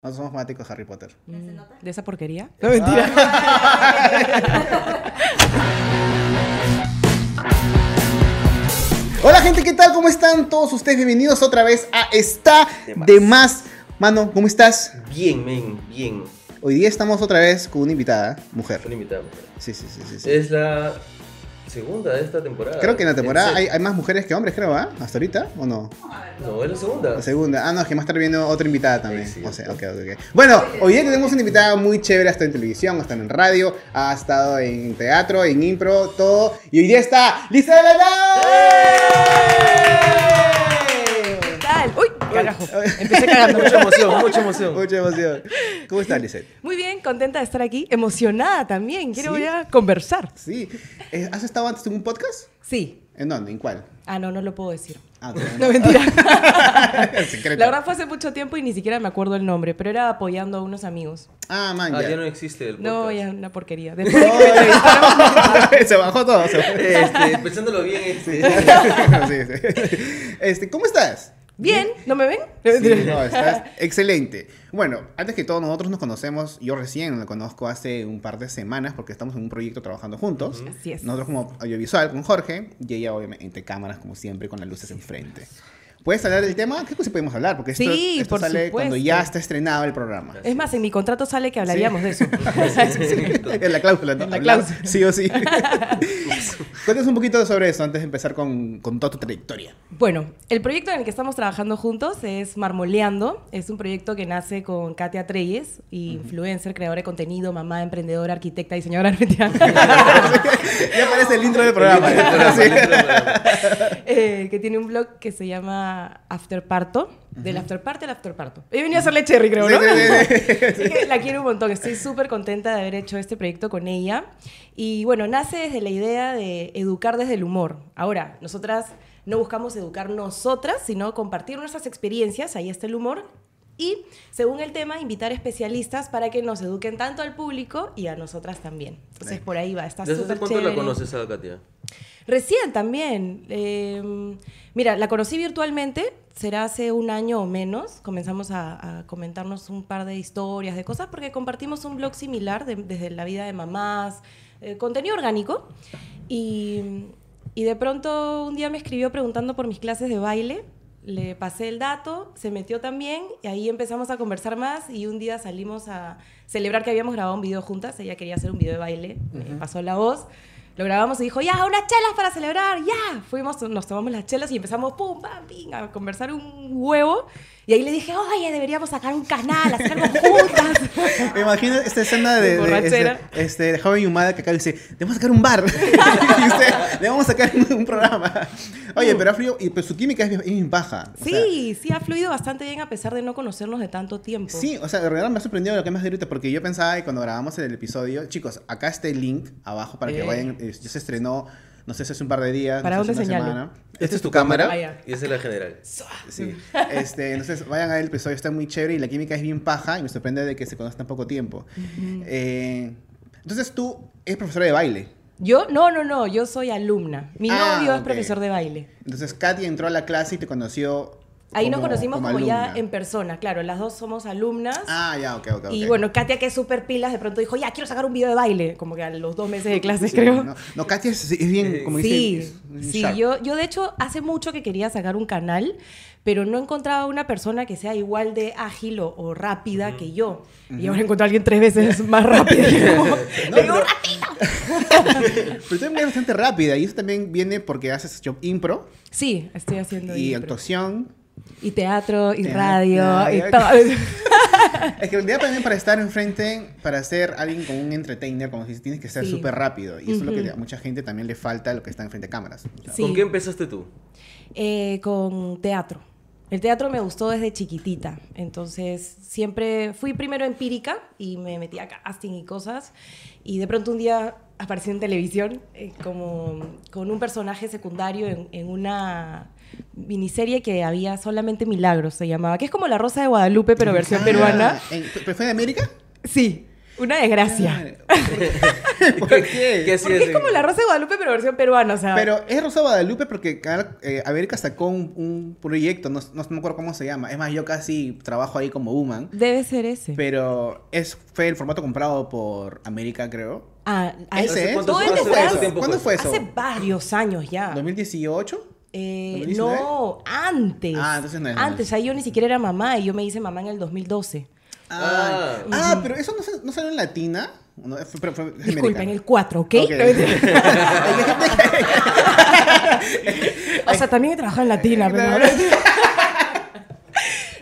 Nosotros somos fanáticos de Harry Potter. ¿De esa porquería? No, mentira. Hola gente, ¿qué tal? ¿Cómo están todos ustedes? Bienvenidos otra vez a Está De Más. de Más. Mano, ¿cómo estás? Bien, men, bien. Hoy día estamos otra vez con una invitada, mujer. Fue invitado. Sí, sí, sí, sí. sí. Es la segunda de esta temporada. Creo que en la temporada hay, más mujeres que hombres, creo, ¿ah? ¿Hasta ahorita? ¿O no? No, es la segunda. La segunda. Ah, no, es que más tarde viene otra invitada también. Sí, sí, o sea, sí. ok, ok, ok. Bueno, hoy día tenemos una invitada muy chévere, ha estado en televisión, ha estado en radio, ha estado en teatro, en impro, todo. Y hoy día está Lisa de la Nau. Carajo. Empecé cagando. Mucha emoción, mucha emoción. Mucha emoción. ¿Cómo estás, Lizeth? Muy bien, contenta de estar aquí. Emocionada también. Quiero ¿Sí? ya conversar. Sí. Eh, ¿Has estado antes en un podcast? Sí. ¿En dónde? ¿En cuál? Ah, no, no lo puedo decir. Ah, ok. No, mentira. La verdad fue hace mucho tiempo y ni siquiera me acuerdo el nombre, pero era apoyando a unos amigos. Ah, man, Ah, ya. ya no existe el podcast. No, ya es una porquería. De se bajó todo. Este, pensándolo bien, este. Sí, sí. Este, ¿Cómo estás? Bien, ¿no me ven? Sí, no, estás excelente. Bueno, antes que todo, nosotros nos conocemos, yo recién lo conozco hace un par de semanas porque estamos en un proyecto trabajando juntos. Así es. Nosotros como audiovisual con Jorge y ella obviamente entre cámaras como siempre con las luces enfrente. ¿Puedes hablar del tema? ¿Qué cosa podemos hablar? Porque esto, Sí, esto por sale cuando ya está estrenado el programa. Es más, en mi contrato sale que hablaríamos de eso. En la cláusula, ¿no? En la Hablar cláusula. Sí o sí. Cuéntanos un poquito sobre eso antes de empezar con, con toda tu trayectoria. Bueno, el proyecto en el que estamos trabajando juntos es Marmoleando. Es un proyecto que nace con Katia Treyes, influencer, creadora de contenido, mamá, emprendedora, arquitecta, diseñadora. ya aparece el intro del programa. Sí. Eh, que tiene un blog que se llama Afterparto. Del afterparto al afterparto. He venido a hacerle cherry, creo, ¿no? sí, sí. Así que la quiero un montón. Estoy súper contenta de haber hecho este proyecto con ella. Y bueno, nace desde la idea de educar desde el humor. Ahora, nosotras no buscamos educar nosotras, sino compartir nuestras experiencias. Ahí está el humor. Y, según el tema, invitar especialistas para que nos eduquen tanto al público y a nosotras también. Entonces, Sí. por ahí va. Está ¿Desde hace súper cuánto chévere. la conoces a Katia? Recién también. Eh, mira, la conocí virtualmente, será hace un año o menos. Comenzamos a, a comentarnos un par de historias, de cosas, porque compartimos un blog similar de- desde la vida de mamás, eh, contenido orgánico. Y, y de pronto un día me escribió preguntando por mis clases de baile. Le pasé el dato, se metió también y ahí empezamos a conversar más y un día salimos a celebrar que habíamos grabado un video juntas. Ella quería hacer un video de baile, me pasó la voz. Lo grabamos y dijo, ya, unas chelas para celebrar, ya. Fuimos, nos tomamos las chelas y empezamos, pum, pam, pim, a conversar un huevo. Y ahí le dije, oye, deberíamos sacar un canal, hacer juntas. Me imagino esta escena de, de, Borrachera. este, este, de Joven Yumada que acá dice, debemos sacar un bar. y usted, a sacar un, un programa. Oye, pero ha fluido, y pues su química es, bien- baja. sea, Sí, sí, ha fluido bastante bien a pesar de no conocernos de tanto tiempo. Sí, o sea, de verdad me ha sorprendido lo que has dicho ahorita, porque yo pensaba que cuando grabamos el episodio, chicos, acá está el link abajo para que Eh. vayan, eh, ya se estrenó, no sé si hace un par de días, ¿Para no sé dónde señalo? semana. Esta es tu cámara. Y esa es la general. Sí. Este, entonces vayan a ver el episodio, está muy chévere y la química es bien paja y me sorprende de que se conozcan tan poco tiempo. Eh, entonces tú eres profesora de baile. Yo, no, no, no, yo soy alumna. Mi Ah, novio es profesor de baile. Entonces Katy entró a la clase y te conoció. Ahí nos conocimos como, ya en persona, claro, las dos somos alumnas. Ah, ya, ok, ok. Y bueno, Katia, que es súper pilas, de pronto dijo, ya, quiero sacar un video de baile, como que a los dos meses de clases, Sí, creo. No, no Katy es, es bien, como dice. Sí, es- es sí, yo, yo de hecho hace mucho que quería sacar un canal, pero no encontraba una persona que sea igual de ágil o, o rápida que yo. Y ahora encontré a alguien tres veces más rápido. Y como, No, le digo, pero- "Rápido". Pero tú también eres bastante rápida y eso también viene porque haces job impro Sí, estoy haciendo y impro. actuación. Y teatro, y Teatro, radio, y todo. Es que en realidad también para estar enfrente, para ser alguien con un entertainer, como si tienes que ser Sí. súper rápido. Y eso es lo que a mucha gente también le falta, lo que está enfrente de cámaras. O sea, Sí. ¿Con qué empezaste tú? Eh, con teatro. El teatro me gustó desde chiquitita, entonces siempre fui primero empírica y me metí a casting y cosas y de pronto un día aparecí en televisión eh, como con un personaje secundario en, en una miniserie que había solamente Milagros se llamaba, que es como La Rosa de Guadalupe pero versión Ah, peruana. ¿en- ¿Pero fue de América? Sí. Una desgracia. ¿Por ¿Qué- qué? Porque es como la Rosa de Guadalupe, pero versión peruana, o sea. Pero es Rosa Guadalupe porque eh, América sacó un, un proyecto, no, no me acuerdo cómo se llama. Es más, yo casi trabajo ahí como woman. Debe ser ese. Pero es, fue el formato comprado por América, creo. Ah, ¿Ese de tiempo ¿Cuándo fue eso? Hace varios años ya. ¿2018? Eh, 2019? no, antes. Ah, entonces no es Antes, ahí yo ni siquiera era mamá y yo me hice mamá en el 2012. Ah, Ah. ah, pero eso no, se- no salió en Latina. No, fue- fue- fue Disculpen, americano. el 4, ¿ok? Ok. o sea, también he trabajado en Latina, pero...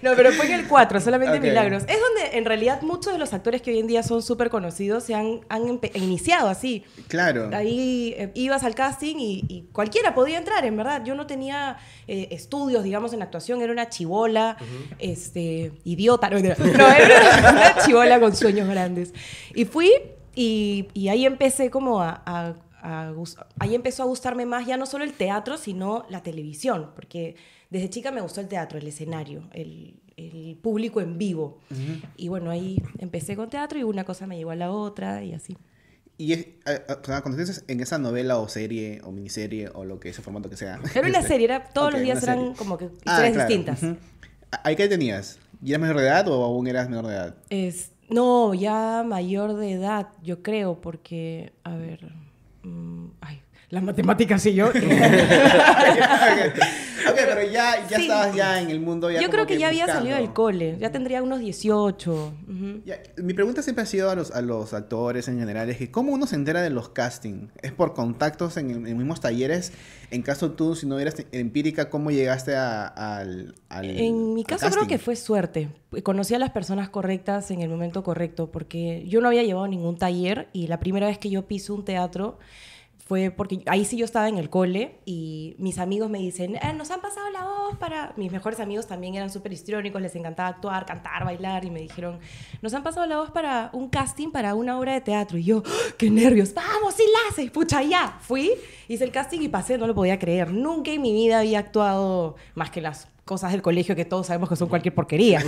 No, pero fue en el 4, solamente. Milagros. Es donde en realidad muchos de los actores que hoy en día son súper conocidos se han, han iniciado así. Claro. Ahí eh, ibas al casting y, y cualquiera podía entrar, en verdad. Yo no tenía eh, estudios, digamos, en actuación. Era una chivola, este, idiota. No, era una, una chivola con sueños grandes. Y fui y, y ahí empecé como a... a- a ahí empezó a gustarme más ya no solo el teatro, sino la televisión, porque desde chica me gustó el teatro, el escenario, el, el público en vivo. Y bueno, ahí empecé con teatro y una cosa me llevó a la otra y así. Y es, cuando dices en esa novela o serie o miniserie o lo que ese formato que sea. Era una este, serie, era, todos ok, los días eran serie. como que Ah, historias claro, distintas. ujú. ¿Ahí qué tenías? ¿Ya eras menor de edad o aún eras menor de edad? Es, no, ya mayor de edad, yo creo, porque, a ver, mm, ay, las matemáticas y yo. ok, pero ya, ya Sí. estabas ya en el mundo. Ya yo creo que ya había salido del cole, ya tendría unos 18. ujú. Ya, mi pregunta siempre ha sido a los, a los actores en general, es que ¿cómo uno se entera de los castings? ¿Es por contactos en, en mismos talleres? En caso tú, si no eras empírica, ¿cómo llegaste a- al, al En mi caso creo que fue suerte. Conocí a las personas correctas en el momento correcto, porque yo no había llevado ningún taller y la primera vez que yo piso un teatro fue porque ahí sí yo estaba en el cole y mis amigos me dicen, "Eh, nos han pasado la voz para... Mis mejores amigos también eran súper histriónicos, les encantaba actuar, cantar, bailar y me dijeron, nos han pasado la voz para un casting para una obra de teatro. Y yo, ¡Ah! ¡qué nervios! ¡Vamos, sí la! Pucha, ya. Fui, hice el casting y pasé, no lo podía creer. Nunca en mi vida había actuado más que las cosas del colegio que todos sabemos que son cualquier porquería.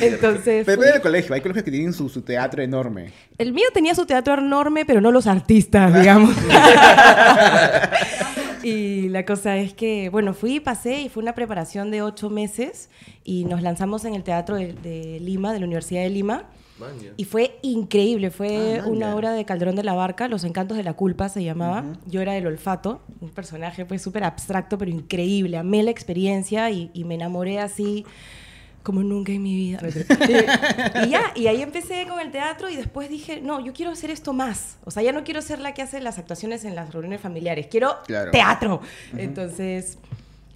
Entonces, Pero depende del colegio, hay colegios que tienen su, su teatro enorme. el mío tenía su teatro enorme, pero no los artistas, digamos. y la cosa es que, bueno, fui, pasé y fue una preparación de ocho meses y nos lanzamos en el teatro de, de Lima, de la Universidad de Lima. Maña. Y fue increíble, fue Ah, una obra de Calderón de la Barca, Los Encantos de la Culpa se llamaba. Yo era el olfato, un personaje pues súper abstracto, pero increíble. Amé la experiencia y, y me enamoré así como nunca en mi vida. y, ya, y ahí empecé con el teatro y después dije, no, yo quiero hacer esto más. O sea, ya no quiero ser la que hace las actuaciones en las reuniones familiares, quiero Claro. teatro. Entonces,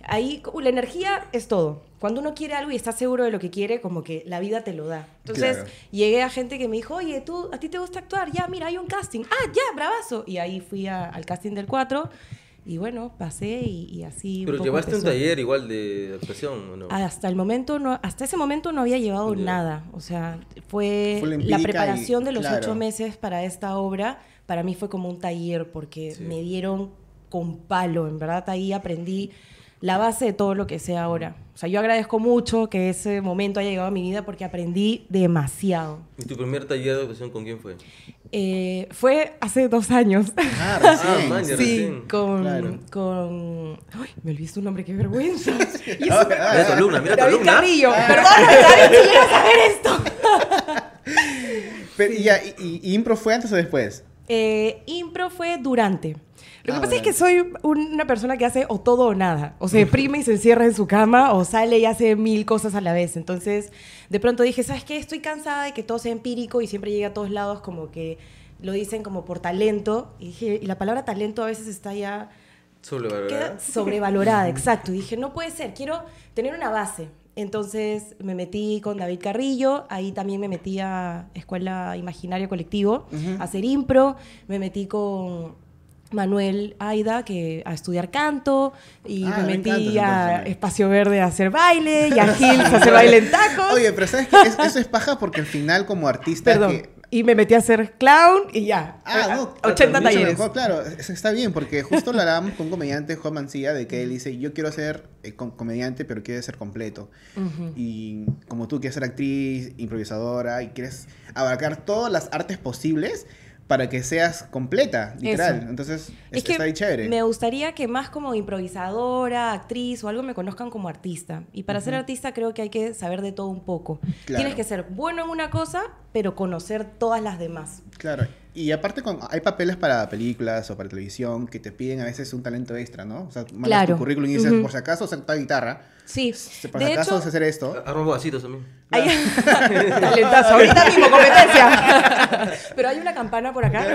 ahí como la energía es todo. Cuando uno quiere algo y está seguro de lo que quiere, como que la vida te lo da. Entonces, Claro. llegué a gente que me dijo, oye, ¿tú, ¿a ti te gusta actuar? Ya, mira, hay un casting. Ah, ya, bravazo. Y ahí fui a- al casting del 4 y bueno, pasé y, y así. un Pero poco llevaste un taller igual de actuación, ¿o no? Hasta el momento no, hasta ese momento no había llevado Ya. nada. O sea, fue Fue la la, preparación y- de los claro. ocho meses para esta obra. Para mí fue como un taller porque Sí. me dieron con palo. En verdad ahí aprendí la base de todo lo que sé ahora. O sea, yo agradezco mucho que ese momento haya llegado a mi vida porque aprendí demasiado. ¿Y tu primer taller de actuación con quién fue? Eh, fue hace dos años. Ah, Ah, recién. man, ya Sí, recién. con, Claro. con... Ay, me olvidé su nombre, qué vergüenza. Y eso Mira tu alumna, mira tu David alumna. Carrillo. Perdóname, David, si llegas a ver esto. Pero, y, ya, y- y impro fue antes o después? Eh, impro fue durante. Lo que Ah, pasa es que soy una persona que hace o todo o nada. O se deprime y se encierra en su cama, o sale y hace mil cosas a la vez. Entonces, de pronto dije, ¿sabes qué? Estoy cansada de que todo sea empírico y siempre llegue a todos lados como que lo dicen como por talento. Y dije, y la palabra talento a veces está ya Sobrevalorada. queda sobrevalorada, exacto. Y dije, no puede ser, quiero tener una base. Entonces me metí con David Carrillo, ahí también me metí a Escuela Imaginario Colectivo, a hacer impro, me metí con Manuel Aida que, a estudiar canto, y Ah, me me metí encanta a. Espacio Verde a hacer baile, y a Gils a hacer baile en tacos. Oye, pero ¿sabes qué? Es- eso es paja porque al final como artista... Perdón. que- Y me metí a hacer clown y ya. Ah, Eh, no, 80 mucho talleres. mejor, claro, eso está bien, porque justo lo hablábamos con un comediante, Juan Mancilla, de que él dice, yo quiero ser eh, com- comediante, pero quiero ser completo. Y como tú quieres ser actriz, improvisadora, y quieres abarcar todas las artes posibles para que seas completa, literal. Eso. Entonces, Es es- que está ahí chévere. me gustaría que más como improvisadora, actriz o algo me conozcan como artista. Y para ser artista creo que hay que saber de todo un poco. Claro. Tienes que ser bueno en una cosa, pero conocer todas las demás. Claro, y aparte con, hay papeles para películas o para televisión que te piden a veces un talento extra, ¿no? O sea, mandas Claro. tu currículum y dices, por si acaso, sé tocar guitarra, Sí, por de si acaso hecho, hacer esto. Arma vasitos también. hay... talentazo, ahorita mismo competencia. pero hay una campana por acá.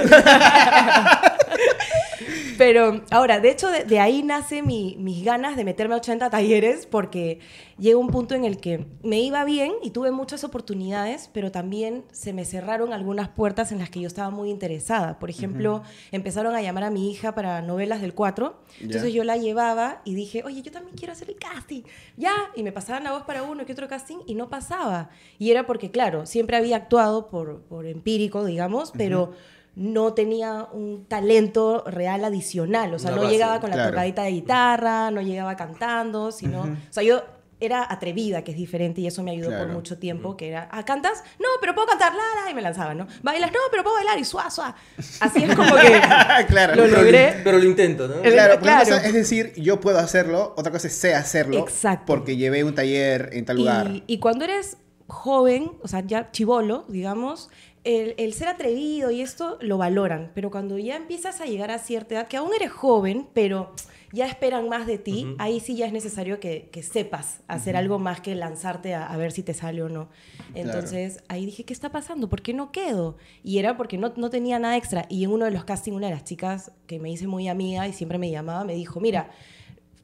Pero ahora, de hecho, de, de ahí nace mi- mis ganas de meterme a 80 talleres porque llega un punto en el que me iba bien y tuve muchas oportunidades, pero también se me cerraron algunas puertas en las que yo estaba muy interesada. Por ejemplo, empezaron a llamar a mi hija para novelas del 4, entonces yo la llevaba y dije, oye, yo también quiero hacer el casting, ya, y me pasaban la voz para uno que otro casting y no pasaba. Y era porque, claro, siempre había actuado por, por empírico, digamos, pero no tenía un talento real adicional, o sea, Una no base, llegaba con la claro. tocadita de guitarra, no llegaba cantando, sino, o sea, yo era atrevida, que es diferente, y eso me ayudó por mucho tiempo, que era, ah, ¿cantas? No, pero puedo cantar, la, la, y me lanzaban, ¿no? ¿Bailas? No, pero puedo bailar, y suá, suá. Así es como que claro. lo Pero logré. Pero lo intento, ¿no? Claro, claro. cosa es decir, yo puedo hacerlo, otra cosa es sé hacerlo. Exacto. Porque llevé un taller en tal lugar. Y, y cuando eres joven, o sea, ya chivolo, digamos, el, el ser atrevido y esto lo valoran, pero cuando ya empiezas a llegar a cierta edad, que aún eres joven, pero ya esperan más de ti, ahí sí ya es necesario que, que sepas hacer algo más que lanzarte a, a ver si te sale o no. Entonces ahí dije, ¿qué está pasando? ¿Por qué no quedo? Y era porque no, no tenía nada extra. Y en uno de los castings, una de las chicas que me hice muy amiga y siempre me llamaba, me dijo, mira,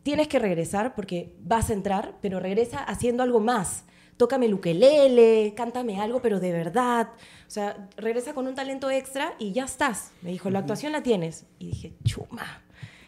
tienes que regresar porque vas a entrar, pero regresa haciendo algo más. Tócame el ukelele, cántame algo, pero de verdad. O sea, regresa con un talento extra y ya estás. Me dijo, la actuación la tienes. Y dije, chuma.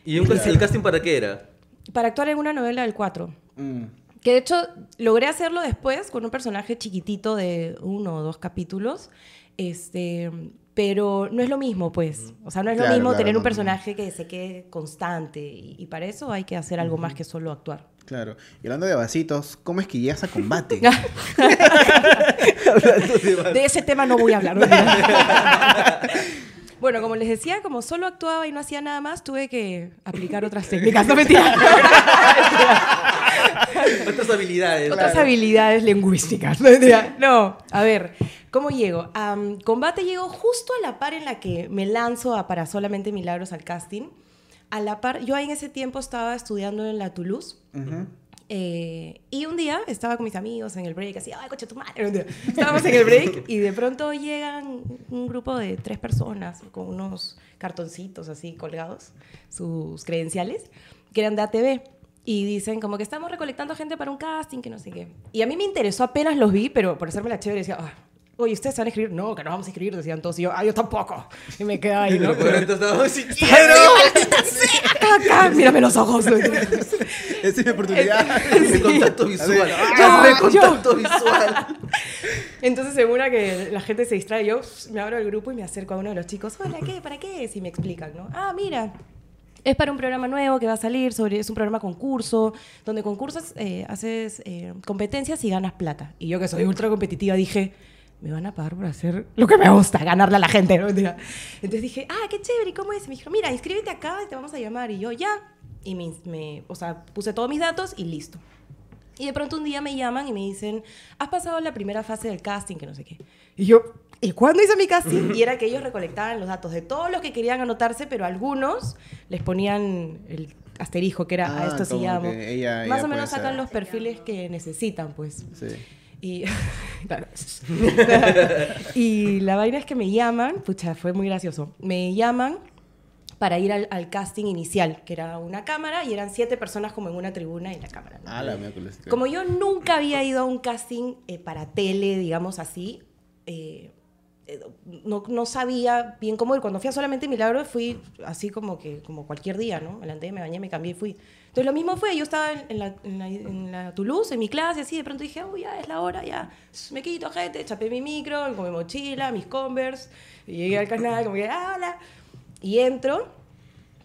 ¿Y un el casting para qué era? Para actuar en una novela del 4. Mm. Que de hecho logré hacerlo después con un personaje chiquitito de uno o dos capítulos. Este, pero no es lo mismo, pues. O sea, no es Claro, lo mismo claro, tener no, un no. personaje que se quede constante. Y, y para eso hay que hacer algo más que solo actuar. Claro. Y hablando de vasitos, ¿cómo es que llegas a combate? De ese tema no voy a hablar. bueno, como les decía, como solo actuaba y no hacía nada más, tuve que aplicar otras técnicas. No mentira. Otras habilidades. Otras habilidades lingüísticas. No, mentira. No, a ver, ¿cómo llego? Combate llego justo a la par en la que me lanzo a para solamente milagros al casting. A la par, yo ahí en ese tiempo estaba estudiando en la Toulouse. Ujú. Eh, y un día estaba con mis amigos en el break, así, ¡ay, coche tu madre! Un día Estábamos en el break y de pronto llegan un grupo de tres personas con unos cartoncitos así colgados, sus credenciales, que eran de ATV. Y dicen como que estamos recolectando gente para un casting, que no sé qué. Y a mí me interesó apenas los vi, pero por hacerme la chévere decía, ah, oye, ¿ustedes van a escribir? No, que no vamos a escribir, decían todos. Y yo, ah, yo tampoco. Y me quedaba ahí, ¿no? Pero entonces si Acá, acá, mírame los ojos. Esa es mi oportunidad. De contacto visual. ¡Ah, yo. contacto visual! Entonces, según una que la gente se distrae, yo me abro el grupo y me acerco a uno de los chicos. Hola, ¿qué? ¿Para qué es? Y me explican, ¿no? Ah, mira. Es para un programa nuevo que va a salir, sobre, es un programa concurso, donde concursos eh, haces eh, competencias y ganas plata. Y yo que soy ultra competitiva dije, me van a pagar por hacer lo que me gusta, ganarle a la gente. ¿no? Entonces dije, ah, qué chévere, ¿y cómo es? Y me dijeron, mira, inscríbete acá y te vamos a llamar. Y yo, ya. Y me, me- o sea, puse todos mis datos y listo. Y de pronto un día me llaman y me dicen, has pasado la primera fase del casting, que no sé qué. Y yo, ¿y cuándo hice mi casting? Y era que ellos recolectaban los datos de todos los que querían anotarse, pero algunos les ponían el asterisco, que era, a Ah, esto sí llamo. que ella- Más ella o menos sacan ser. los perfiles que necesitan, pues. Sí. Y, claro. y la vaina es que me llaman, pucha, fue muy gracioso. Me llaman para ir al, al casting inicial, que era una cámara y eran siete personas como en una tribuna y la cámara. ¿no? Ah, la. Como yo nunca había ido a un casting eh, para tele, digamos así, eh, no, no sabía bien cómo ir. Cuando fui a solamente Milagro fui así como que como cualquier día, ¿no? Me levanté, me bañé, me cambié fui. Entonces lo mismo fue, yo estaba en, la, en, la, Toulouse, en mi clase, así, de pronto dije, oh, ya es la hora, ya, me quito, gente, chapé mi micro, con mi mochila, mis Converse, y llegué al canal, como que, hola, y entro,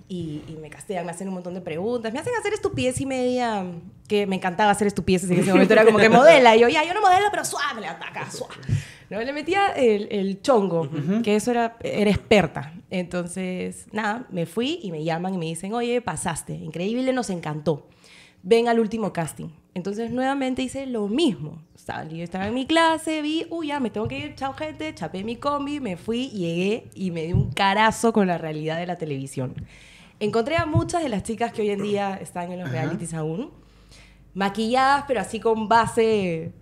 y, y me castean, me hacen un montón de preguntas, me hacen hacer estupidez y media, que me encantaba hacer estupideces en ese momento, era como que modela, y yo, ya, yo no modelo, pero suave, le ataca, suave. ¿No? Le metía el, el chongo, que eso era, era experta. Entonces, nada, me fui y me llaman y me dicen, oye, pasaste, increíble, nos encantó. Ven al último casting. Entonces, nuevamente hice lo mismo. Salí, estaba en mi clase, vi, uy, ya, me tengo que ir, chao gente, chapé mi combi, me fui, llegué y me di un carazo con la realidad de la televisión. Encontré a muchas de las chicas que hoy en día están en los realities aún, maquilladas, pero así con base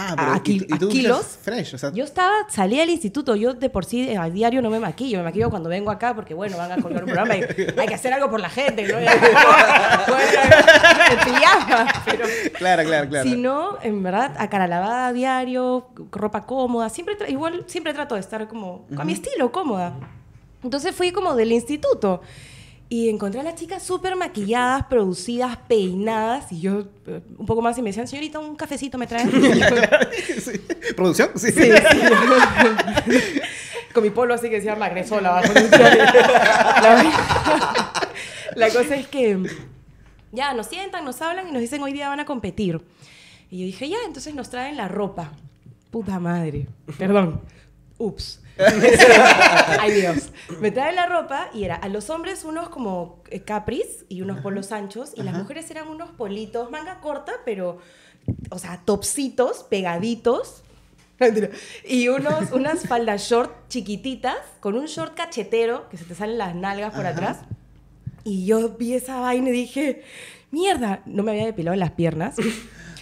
Ah, a, pero y, qui- y a tú kilos. fresh, o sea, Yo estaba, salí del instituto, yo de por sí eh, a diario no me maquillo, me maquillo cuando vengo acá porque, bueno, van a colgar un programa y hay que hacer algo por la gente, ¿no? en pijama, pero claro, claro, claro. si no, en verdad, a cara lavada a diario, ropa cómoda, siempre igual siempre trato de estar como a mi estilo, cómoda. Entonces fui como del instituto y encontré a las chicas súper maquilladas, producidas, peinadas y yo eh, un poco más y me decían, señorita, un cafecito me traen. Sí. ¿Producción? Sí. Sí, sí. Con mi polo así que decía Magnesola abajo. La, la cosa es que ya nos sientan, nos hablan y nos dicen hoy día van a competir. Y yo dije, ya, entonces nos traen la ropa. Puta madre. Perdón. Ups. Ay Dios. Me traen la ropa y era a los hombres unos como eh, capris y unos polos anchos y las mujeres eran unos politos, manga corta, pero, o sea, topsitos, pegaditos. Y unos, unas faldas short chiquititas con un short cachetero que se te salen las nalgas por Ajá. atrás. Y yo vi esa vaina y dije, mierda, no me había depilado las piernas.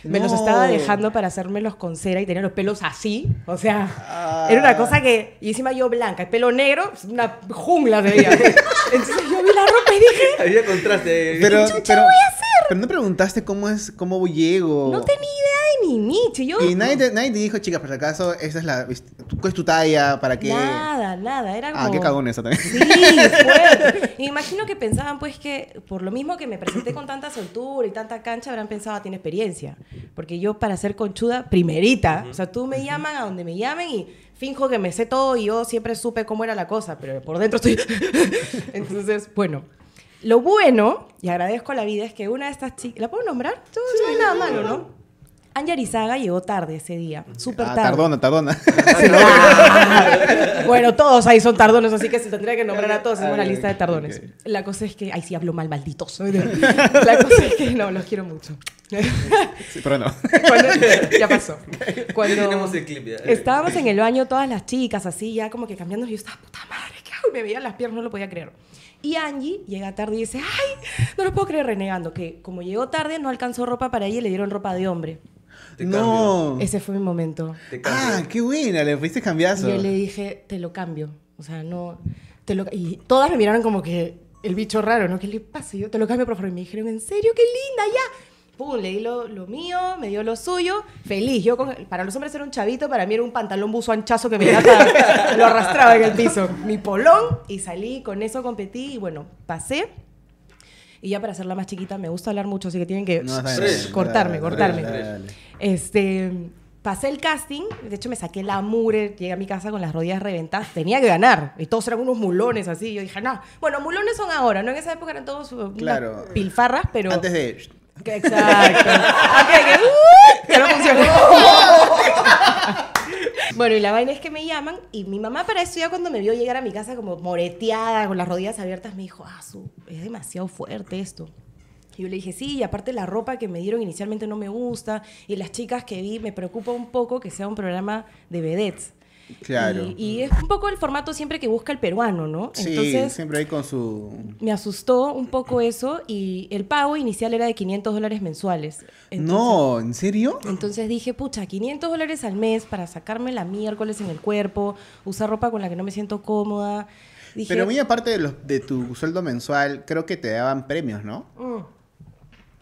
Me los estaba dejando para hacérmelos con cera y tenía los pelos así. O sea, Ah. era una cosa que... Y encima yo blanca, el pelo negro, una jungla se veía. Entonces yo vi la ropa y dije, Había contraste. Pero, chucha pero, voy a hacer? pero no preguntaste cómo es, cómo llego. no tenía idea nicho. Yo, Y nadie te, nadie te dijo, chicas, por si acaso, esa es la, ¿cuál es tu talla? ¿Para qué? Nada, nada. Era como... Ah, qué cagón eso también. Sí, fuerte. Y imagino que pensaban, pues, que por lo mismo que me presenté con tanta soltura y tanta cancha, habrán pensado, "Ah, tiene experiencia. Porque yo, para ser conchuda, primerita, o sea, tú me llaman a donde me llamen y finjo que me sé todo y yo siempre supe cómo era la cosa, pero por dentro estoy. Entonces, bueno. Lo bueno, y agradezco a la vida, es que una de estas chicas. ¿La puedo nombrar? No, no hay nada malo, ¿no? Anja Arizaga llegó tarde ese día, súper Ah, tarde. tardona, tardona. Sí, bueno, todos ahí son tardones, así que se tendría que nombrar a todos en una lista de tardones. La cosa es que, ay, sí hablo mal, malditos. La cosa es que no, los quiero mucho. Sí, pero no. Cuando- ya pasó. Cuando Tenemos el clip ya. estábamos en el baño todas las chicas, así, ya como que cambiando, y yo estaba, puta madre, ¿qué hago? Y me veían las piernas, no lo podía creer. Y Angie llega tarde y dice, ay, no lo puedo creer, renegando, que como llegó tarde, no alcanzó ropa para ella y le dieron ropa de hombre. Te no. Ese fue mi momento. Te. Ah, qué buena, le fuiste cambiazo. Y yo le dije, te lo cambio. O sea, no. Te lo... Y todas me miraron como que el bicho raro, ¿no? ¿Qué le pasa? Y yo te lo cambio, por favor. Y me dijeron, ¿en serio? ¡Qué linda! ¡Ya! Pum, le di lo, lo mío, me dio lo suyo. Feliz. Yo, con- para los hombres era un chavito, para mí era un pantalón buzo anchazo que me hasta- lo arrastraba en el piso. Mi polón. Y salí, con eso competí. Y bueno, pasé. Y ya para hacerla más chiquita, me gusta hablar mucho, así que tienen que No, cortarme, dale, cortarme. dale. Este, pasé el casting, de hecho me saqué la mure, llegué a mi casa con las rodillas reventadas, tenía que ganar, y todos eran unos mulones así, yo dije, no, bueno, mulones son ahora, ¿no? En esa época eran todos uh, unas pilfarras, pero... Antes de... Exacto. Antes de que, ¡uh! que no funcione. bueno, y la vaina es que me llaman y mi mamá para eso ya cuando me vio llegar a mi casa como moreteada, con las rodillas abiertas, me dijo, ah, su, es demasiado fuerte esto. Y yo le dije, sí, y aparte la ropa que me dieron inicialmente no me gusta, y las chicas que vi, me preocupa un poco que sea un programa de vedettes. Claro. Y, y es un poco el formato siempre que busca el peruano, ¿no? Sí, Entonces, siempre hay con su... me asustó un poco eso y el pago inicial era de 500 dólares mensuales. Entonces- no, ¿en serio? Entonces dije, pucha, 500 dólares al mes para sacarme la miércoles en el cuerpo, usar ropa con la que no me siento cómoda. Dije, Pero muy aparte de, los, de tu sueldo mensual, creo que te daban premios, ¿no? "Mm".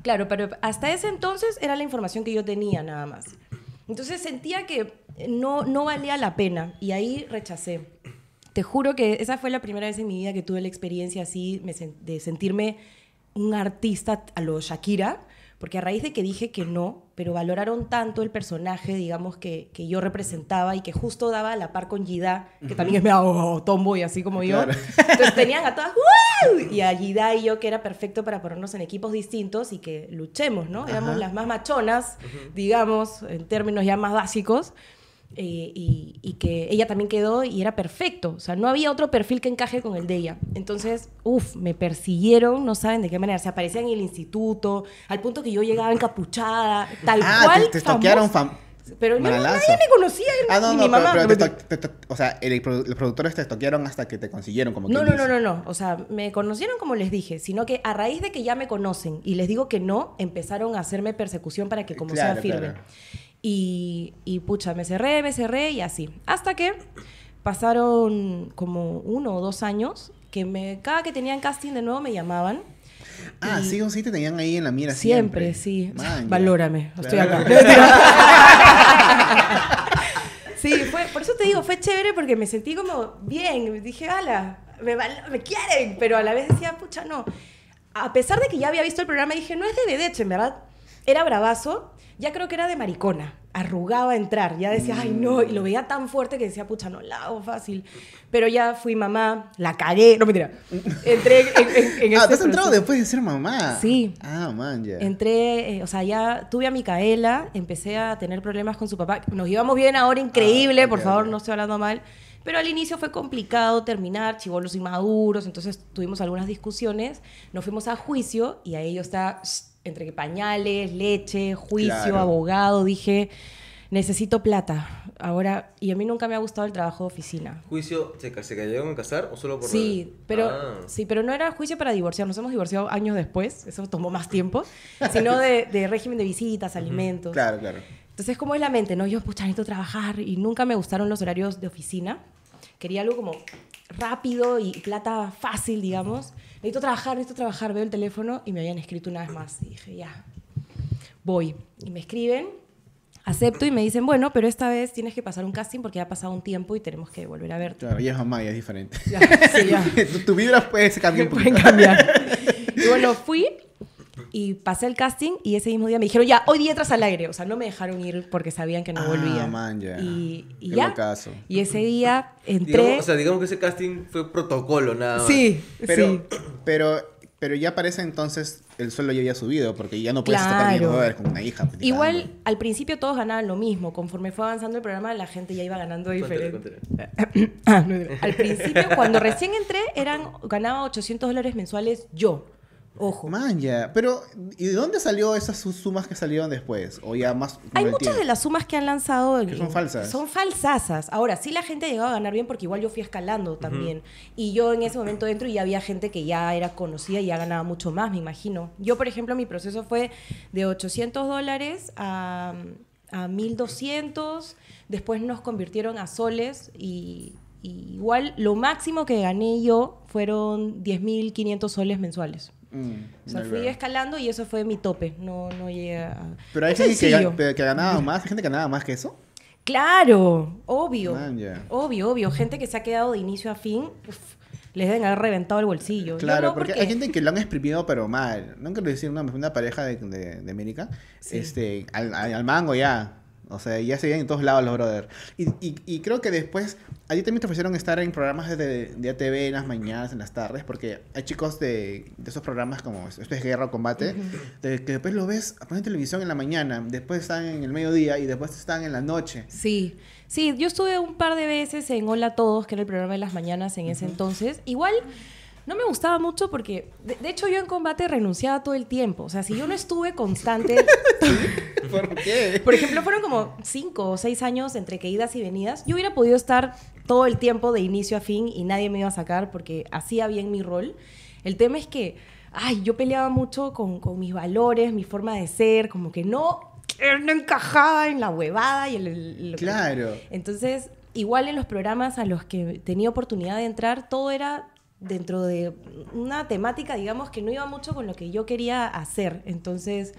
Claro, pero hasta ese entonces era la información que yo tenía nada más. Entonces sentía que no, no valía la pena y ahí rechacé. Te juro que esa fue la primera vez en mi vida que tuve la experiencia así de sentirme un artista a lo Shakira, porque a raíz de que dije que no, pero valoraron tanto el personaje, digamos, que, que yo representaba y que justo daba a la par con Gida, que también es medio oh, tomboy, así como yo. Entonces tenían a todas, ¡wow! Y a Gida y yo, que era perfecto para ponernos en equipos distintos y que luchemos, ¿no? Éramos las más machonas, digamos, en términos ya más básicos. Eh, y, y que ella también quedó y era perfecto. O sea, no había otro perfil que encaje con el de ella. Entonces, uff, me persiguieron, no saben de qué manera. Se aparecían en el instituto, al punto que yo llegaba encapuchada, tal Ah, cual. te, te fam... Pero nadie me conocía. Ah, no, ni no, mi pero, mamá. pero No, te te o sea, el los productores te toquearon hasta que te consiguieron, como No, no, no, no, no. O sea, me conocieron como les dije, sino que a raíz de que ya me conocen y les digo que no, empezaron a hacerme persecución para que como Claro, sea firme. claro. Y, y pucha, me cerré, me cerré y así. Hasta que pasaron como uno o dos años que me, cada que tenían casting de nuevo me llamaban. Ah, sí o sí te tenían ahí en la mira Siempre, siempre. sí. Man. Valórame, estoy acá. sí, fue, por eso te digo, fue chévere porque me sentí como bien. Dije, ala, me, me quieren, pero a la vez decía, pucha, no. A pesar de que ya había visto el programa, dije, no es de vedette, en verdad. Era bravazo, ya creo que era de maricona. Arrugaba a entrar, ya decía, ay no, y lo veía tan fuerte que decía, pucha, no la hago fácil. Pero ya fui mamá, la cagué, no mentira. Entré en, en, en Ah, este ¿te has entrado después de ser mamá? Sí. Ah, man, ya. Entré, eh, o sea, ya tuve a Micaela, empecé a tener problemas con su papá. Nos íbamos bien ahora, increíble, Ah, por ok, favor, ok. no estoy hablando mal. Pero al inicio fue complicado terminar, chivolos inmaduros, entonces tuvimos algunas discusiones. Nos fuimos a juicio y ahí yo estaba shh, entre pañales, leche, juicio, Claro. abogado. Dije, necesito plata. Ahora, y a mí nunca me ha gustado el trabajo de oficina. ¿Juicio se, se cayeron a casar o solo por Sí, la- pero, Ah. sí, pero no era juicio para divorciar. Nos hemos divorciado años después, eso tomó más tiempo, sino de, de régimen de visitas, alimentos. Claro, claro. Entonces, ¿cómo es la mente? No, yo, pucha, necesito trabajar y nunca me gustaron los horarios de oficina. Quería algo como rápido y plata fácil, digamos. Necesito trabajar, necesito trabajar. Veo el teléfono y me habían escrito una vez más. Y dije, ya, voy. Y me escriben, acepto y me dicen, bueno, pero esta vez tienes que pasar un casting porque ya ha pasado un tiempo y tenemos que volver a verte. Claro, ella es mamá y es diferente. Ya, sí, ya. tu, tu vibra puede cambiar un pueden poquito. cambiar. Y bueno, fui y pasé el casting y ese mismo día me dijeron, ya, hoy día entras al aire. O sea, no me dejaron ir porque sabían que no Ah, volvía. man. Y, y Qué ya. locazo. Y ese día entré. Digamos, o sea, digamos que ese casting fue protocolo nada más. sí, Pero, sí. pero, pero ya parece entonces el suelo ya había subido, porque ya no puedes tocar Claro. ni dólares con una hija. pues, Igual, al principio todos ganaban lo mismo. Conforme fue avanzando el programa, la gente ya iba ganando Cuéntale, diferente. cuéntale. Ah, al principio, cuando recién entré, eran, ganaba 800 dólares mensuales yo. Ojo. Man, ya. Pero, ¿y de dónde salió esas su- sumas que salieron después? O ya más. Hay muchas tiempo? de las sumas que han lanzado en- Que son falsas. Son falsasas. Ahora, sí la gente ha llegado a ganar bien porque igual yo fui escalando también. Y yo en ese momento dentro y había gente que ya era conocida y ya ganaba mucho más, me imagino. Yo, por ejemplo, mi proceso fue de 800 dólares a, a 1200. Después nos convirtieron a soles y, y igual lo máximo que gané yo fueron 10.500 soles mensuales. Mm, O sea, fui claro. escalando y eso fue mi tope. No, no llegué a... Pero hay gente que, que ganaba más, hay gente que ganaba más que eso. Claro, obvio. Man. Obvio, obvio. Gente que se ha quedado de inicio a fin, uf, les deben haber reventado el bolsillo. Claro, no, porque, hay gente que lo han exprimido, pero mal. No quiero decir una, una pareja de, de, de América, Sí. este, al, al- al mango ya. O sea, ya se veían en todos lados los brother. Y, y, y creo que después, a ti también te ofrecieron estar en programas de, de ATV en las mañanas, en las tardes, porque hay chicos de, de esos programas como Esto es Guerra o Combate, de que después lo ves ponen televisión en la mañana, después están en el mediodía y después están en la noche. Sí, sí, yo estuve un par de veces en Hola a Todos, que era el programa de las mañanas en ese entonces. Igual no me gustaba mucho porque, de, de hecho, yo en combate renunciaba todo el tiempo. O sea, si yo no estuve constante, ¿Por qué? por ejemplo, fueron como cinco o seis años entre que idas y venidas, yo hubiera podido estar todo el tiempo de inicio a fin y nadie me iba a sacar porque hacía bien mi rol. El tema es que, ay, yo peleaba mucho con, con mis valores, mi forma de ser, como que no, no encajaba en la huevada y el- que- Claro. entonces, igual en los programas a los que tenía oportunidad de entrar, todo era dentro de una temática, digamos, que no iba mucho con lo que yo quería hacer. Entonces,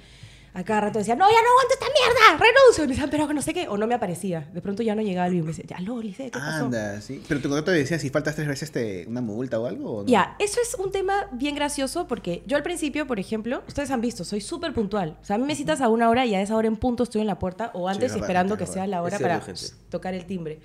a cada rato decía, no, ya no aguanto esta mierda, renuncio. Y me decían, pero no sé qué, o no me aparecía. De pronto ya no llegaba Luis y me decía, ya, lo, Lice, ¿qué pasó? Anda, sí. Pero tu contrato decía si faltas tres veces te, una multa o algo. ¿o no? Ya, eso es un tema bien gracioso porque yo al principio, por ejemplo, ustedes han visto, soy súper puntual. O sea, a mí me citas a una hora y a esa hora en punto estoy en la puerta o antes verdad, esperando sí, que sea la hora para tocar el timbre.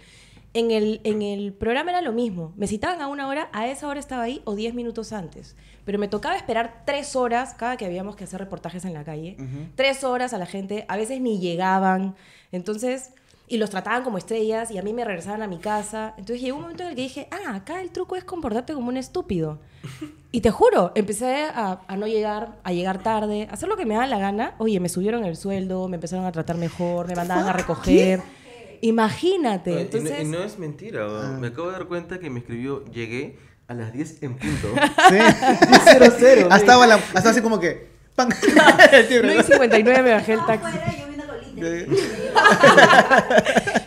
En el, en el programa era lo mismo. Me citaban a una hora, a esa hora estaba ahí o 10 minutos antes. Pero me tocaba esperar tres horas cada que habíamos que hacer reportajes en la calle. Tres horas a la gente, a veces ni llegaban. Entonces, y los trataban como estrellas y a mí me regresaban a mi casa. Entonces llegó un momento en el que dije, ah, acá el truco es comportarte como un estúpido. Y te juro, empecé a, a no llegar, a llegar tarde, a hacer lo que me daba la gana. Oye, me subieron el sueldo, me empezaron a tratar mejor, me mandaban a recoger. Imagínate. Oye, y no- Entonces, y, no, es mentira, weón. me acabo de dar cuenta que me escribió, llegué a las 10 en punto. Sí. cero, cero. hasta, estaba la- hasta así como que. ¡pam! 9 y 59 me bajé el taxi. Yo viendo colita.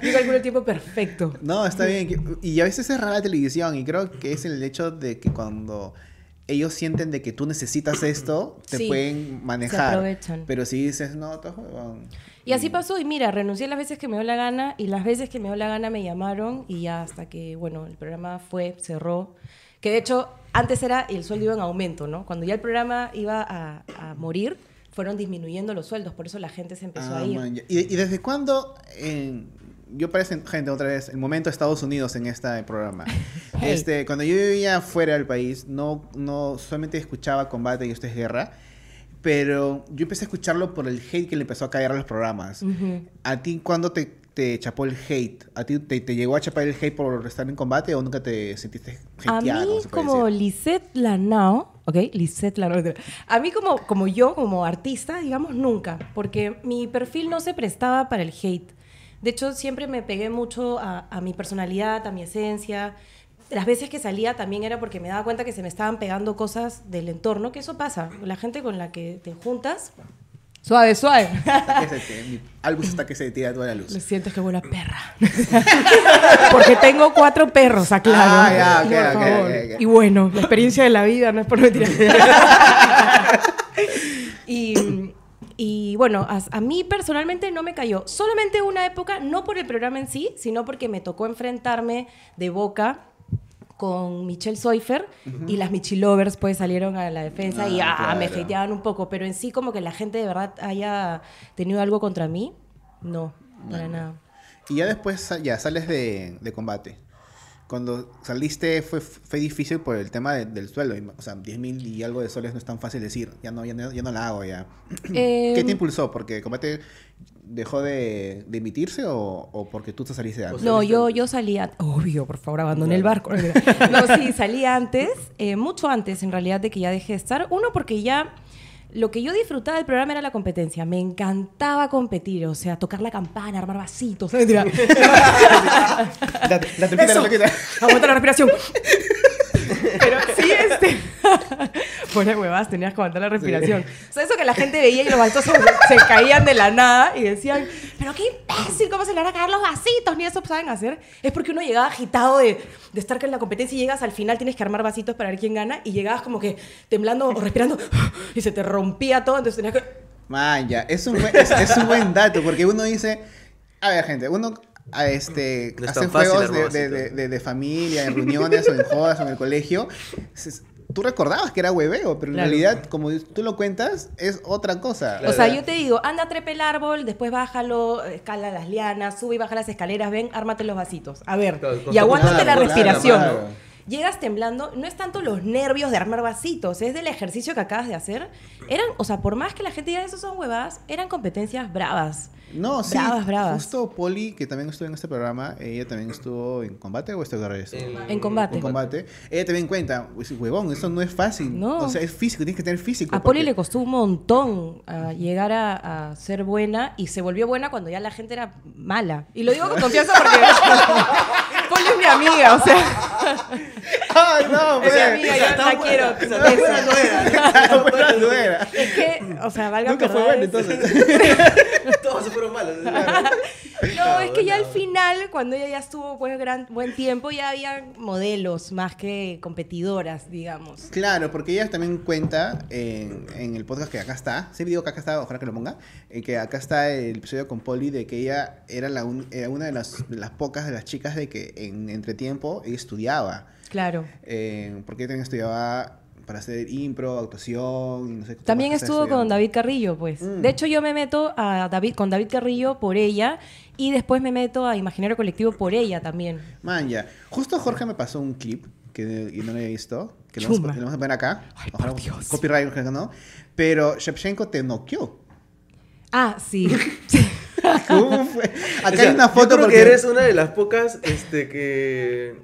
Yo calculo el tiempo perfecto. No, está bien. Y a veces es rara la televisión y creo que es el hecho de que cuando ellos sienten de que tú necesitas esto, te Sí, pueden manejar. aprovechan. Pero si dices, no, estás huevón. Y así pasó, y mira, renuncié las veces que me dio la gana, y las veces que me dio la gana me llamaron, y ya hasta que, bueno, el programa fue, cerró. Que de hecho, antes era el sueldo iba en aumento, ¿no? Cuando ya el programa iba a, a morir, fueron disminuyendo los sueldos, por eso la gente se empezó Ah, a ir. man. ¿Y, y desde cuándo? en- yo parece, gente, otra vez, el momento de Estados Unidos en este programa. Hey. Este, cuando yo vivía fuera del país, no, no solamente escuchaba combate y esto es guerra, pero yo empecé a escucharlo por el hate que le empezó a caer a los programas. Ujú. ¿A ti cuándo te, te chapó el hate? ¿A ti te, te llegó a chapar el hate por estar en combate o nunca te sentiste A hateada? mí, como? Lisette Lanao, ¿ok? Lisette Lanao. A mí, como, como yo, como artista, digamos, nunca. Porque mi perfil no se prestaba para el hate. De hecho, siempre me pegué mucho a, a mi personalidad, a mi esencia. Las veces que salía también era porque me daba cuenta que se me estaban pegando cosas del entorno, que eso pasa. La gente con la que te juntas, suave, suave. Hasta que se te- mi álbum está que se tira toda la luz. Lo sientes que buena perra. Porque tengo cuatro perros, aclaro. Ah, ya, ok, Por ok, favor. ok, ok. Y bueno, la experiencia de la vida no es por mentira. y, y bueno, a, a mí personalmente no me cayó. Solamente una época, no por el programa en sí, sino porque me tocó enfrentarme de boca con Michelle Soifer y las Michilovers pues salieron a la defensa y Ah, ah, me hateaban un poco, pero en sí como que la gente de verdad haya tenido algo contra mí, no, para nada. Y ya después ya sales de, de combate. Cuando saliste fue, fue difícil por el tema de- del sueldo. O sea, 10 mil y algo de soles no es tan fácil decir. Ya no, ya no, ya no la hago ya. ¿Qué Em, te impulsó? ¿Porque combate dejó de, de emitirse o, o porque tú te saliste de antes? No, yo, antes. yo salía, obvio, por favor, abandoné el barco. No, sí, salí antes, eh, mucho antes en realidad de que ya dejé de estar. Uno, porque ya lo que yo disfrutaba del programa era la competencia. Me encantaba competir, o sea, tocar la campana, armar vasitos. La, la. Aguanta la respiración. Sí, este. Fuera huevadas, tenías que aguantar la respiración. O sea, eso que la gente veía y los vasitos se, se caían de la nada y decían, pero qué imbécil, ¿cómo se le van a caer los vasitos? Ni eso saben hacer. Es porque uno llegaba agitado de, de estar en la competencia y llegas al final, tienes que armar vasitos para ver quién gana y llegabas como que temblando o respirando y se te rompía todo, entonces tenías que. Man, ya, es un, buen, es, es un buen dato, porque uno dice, a ver, gente, uno a este, No es hace tan fácil juegos de, de, de, de- de familia, en reuniones o en jodas o en el colegio. Tú recordabas que era hueveo, pero en Claro. realidad, como tú lo cuentas, es otra cosa. O sea, yo te digo, anda, trepe el árbol, después bájalo, escala las lianas, sube y baja las escaleras, ven, ármate los vasitos. A ver, Claro, y aguántate claro, la claro, respiración. claro. Llegas temblando, no es tanto los nervios de armar vasitos, es del ejercicio que acabas de hacer. Eran, o sea, por más que la gente diga eso son huevadas, eran competencias bravas. No, sí. Bravas, bravas. Justo Poli, que también estuvo en este programa, ella también estuvo en combate o estuvo de esto? En- En combate. En combate. Ella también cuenta, pues, huevón, eso no es fácil. No. O sea, es físico, tienes que tener físico. A Poli porque- le costó un montón ah, llegar a, a ser buena y se volvió buena cuando ya la gente era mala. Y lo digo con confianza porque Poli es mi amiga, o sea, ¡Ay, no! es mi amiga, yo la quiero. Esa tan buena no era. No, pues, no era. Es que, o sea, valga Nunca fue bueno, entonces. Todos se fueron malos. No, es que ya al final, cuando ella ya estuvo pues gran, buen tiempo, ya había modelos más que competidoras, digamos. Claro, porque ella también cuenta en, en el podcast que acá está, sí digo que acá está, ojalá que lo ponga, eh, que acá está el episodio con Polly de que ella era, la un- era una de las, las pocas de las chicas de que en entretiempo ella estudiaba, Claro. eh, porque ella también estudiaba para hacer impro, actuación, no sé qué También estuvo con. David Carrillo, pues. Mm. De hecho, yo me meto a David, con David Carrillo por ella y después me meto a Imaginario Colectivo por ella también. Man, ya. Justo Jorge me pasó un clip que y no lo había visto, que lo vamos, a- lo vamos a poner acá. Ay, por Dios. copyright, que no. Pero Shevchenko te noqueó. Ah, sí. ¿Cómo fue? Acá O sea, hay una yo foto creo porque que eres una de las pocas este, que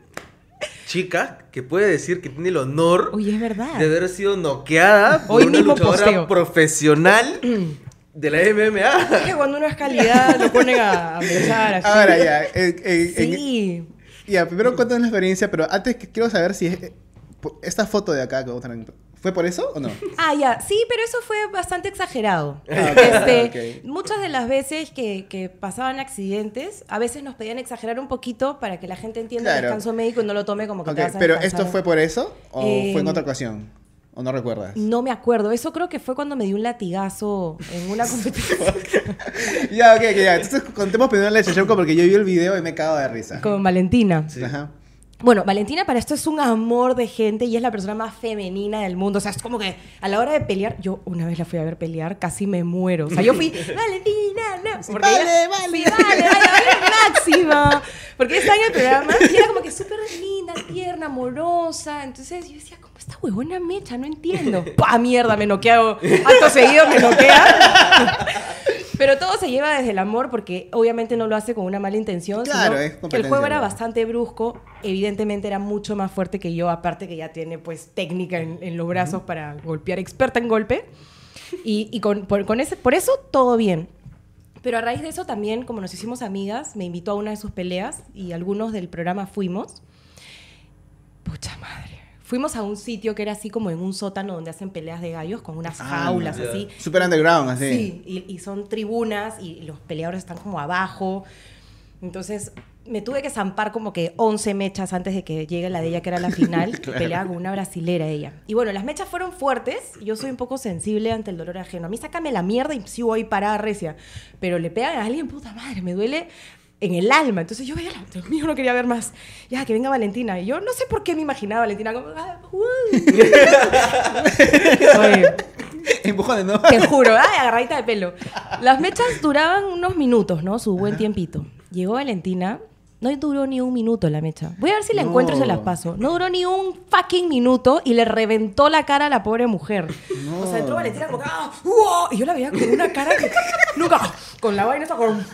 chicas que puede decir que tiene el honor Oye, es verdad. de haber sido noqueada por Hoy una mismo luchadora posteo. profesional de la Es MMA. que cuando uno es calidad lo ponen a, mechar así. Ahora ya, en- en- en- Sí. ya, primero cuéntanos la experiencia, pero antes que quiero saber si es- eh, po- esta foto de acá que vamos a tener, ¿fue por eso o no? Ah, ya, sí, pero eso fue bastante exagerado. Ah, Este, ok. Muchas de las veces que, que pasaban accidentes, a veces nos pedían exagerar un poquito para que la gente entienda el Claro. descanso médico y no lo tome como que Ok, te vas a pero descansar. ¿esto fue por eso o Eh, fue en otra ocasión? ¿O no recuerdas? No me acuerdo. Eso creo que fue cuando me dio un latigazo en una competición ya, ok, ok, ya. Entonces contemos primero la de porque yo vi el video y me cago de risa. con Valentina. Sí. Ajá. Bueno, Valentina para esto es un amor de gente y es la persona más femenina del mundo. O sea, es como que a la hora de pelear, yo una vez la fui a ver pelear, casi me muero. O sea, yo fui, Valentina, no. Porque vale, ella- vale. Sí, vale, vale, vale, máxima. Porque ella estaba en el programa y era como que súper linda, tierna, amorosa. Entonces yo decía, ¿cómo esta huevona mecha? No entiendo. ¡Pah, mierda! Me noqueo. Acto seguido me noquea. Pero todo se lleva desde el amor porque obviamente no lo hace con una mala intención. Claro, sino es que el juego era bastante brusco. Evidentemente era mucho más fuerte que yo, aparte que ya tiene pues técnica en, en los brazos para golpear, experta en golpe. Y, y con, por, con ese, por eso todo bien. Pero a raíz de eso también, como nos hicimos amigas, me invitó a una de sus peleas y algunos del programa fuimos. Pucha madre. Fuimos a un sitio que era así como en un sótano donde hacen peleas de gallos con unas Ah, jaulas así. Super underground, así. Sí, y, y son tribunas y los peleadores están como abajo. Entonces me tuve que zampar como que 11 mechas antes de que llegue la de ella, que era la final. y Peleaba con una brasilera ella. Y bueno, las mechas fueron fuertes. Yo soy un poco sensible ante el dolor ajeno. A mí sácame la mierda y sí voy parada recia. Pero le pegan a alguien, puta madre, me duele en el alma. Entonces yo veía, Dios mío, no quería ver más. Ya, que venga Valentina. Y yo no sé por qué me imaginaba a Valentina como... "Ah, uh". Oye, Empujones, ¿no? te juro, ay, agarradita de pelo. Las mechas duraban unos minutos, ¿no? Su buen tiempito. Llegó Valentina, no duró ni un minuto la mecha. Voy a ver si la No. encuentro y se las paso. No duró ni un fucking minuto y le reventó la cara a la pobre mujer. No. O sea, entró Valentina como que, ¡ah! ¡Uah! Y yo la veía con una cara que nunca, con la vaina esa, con-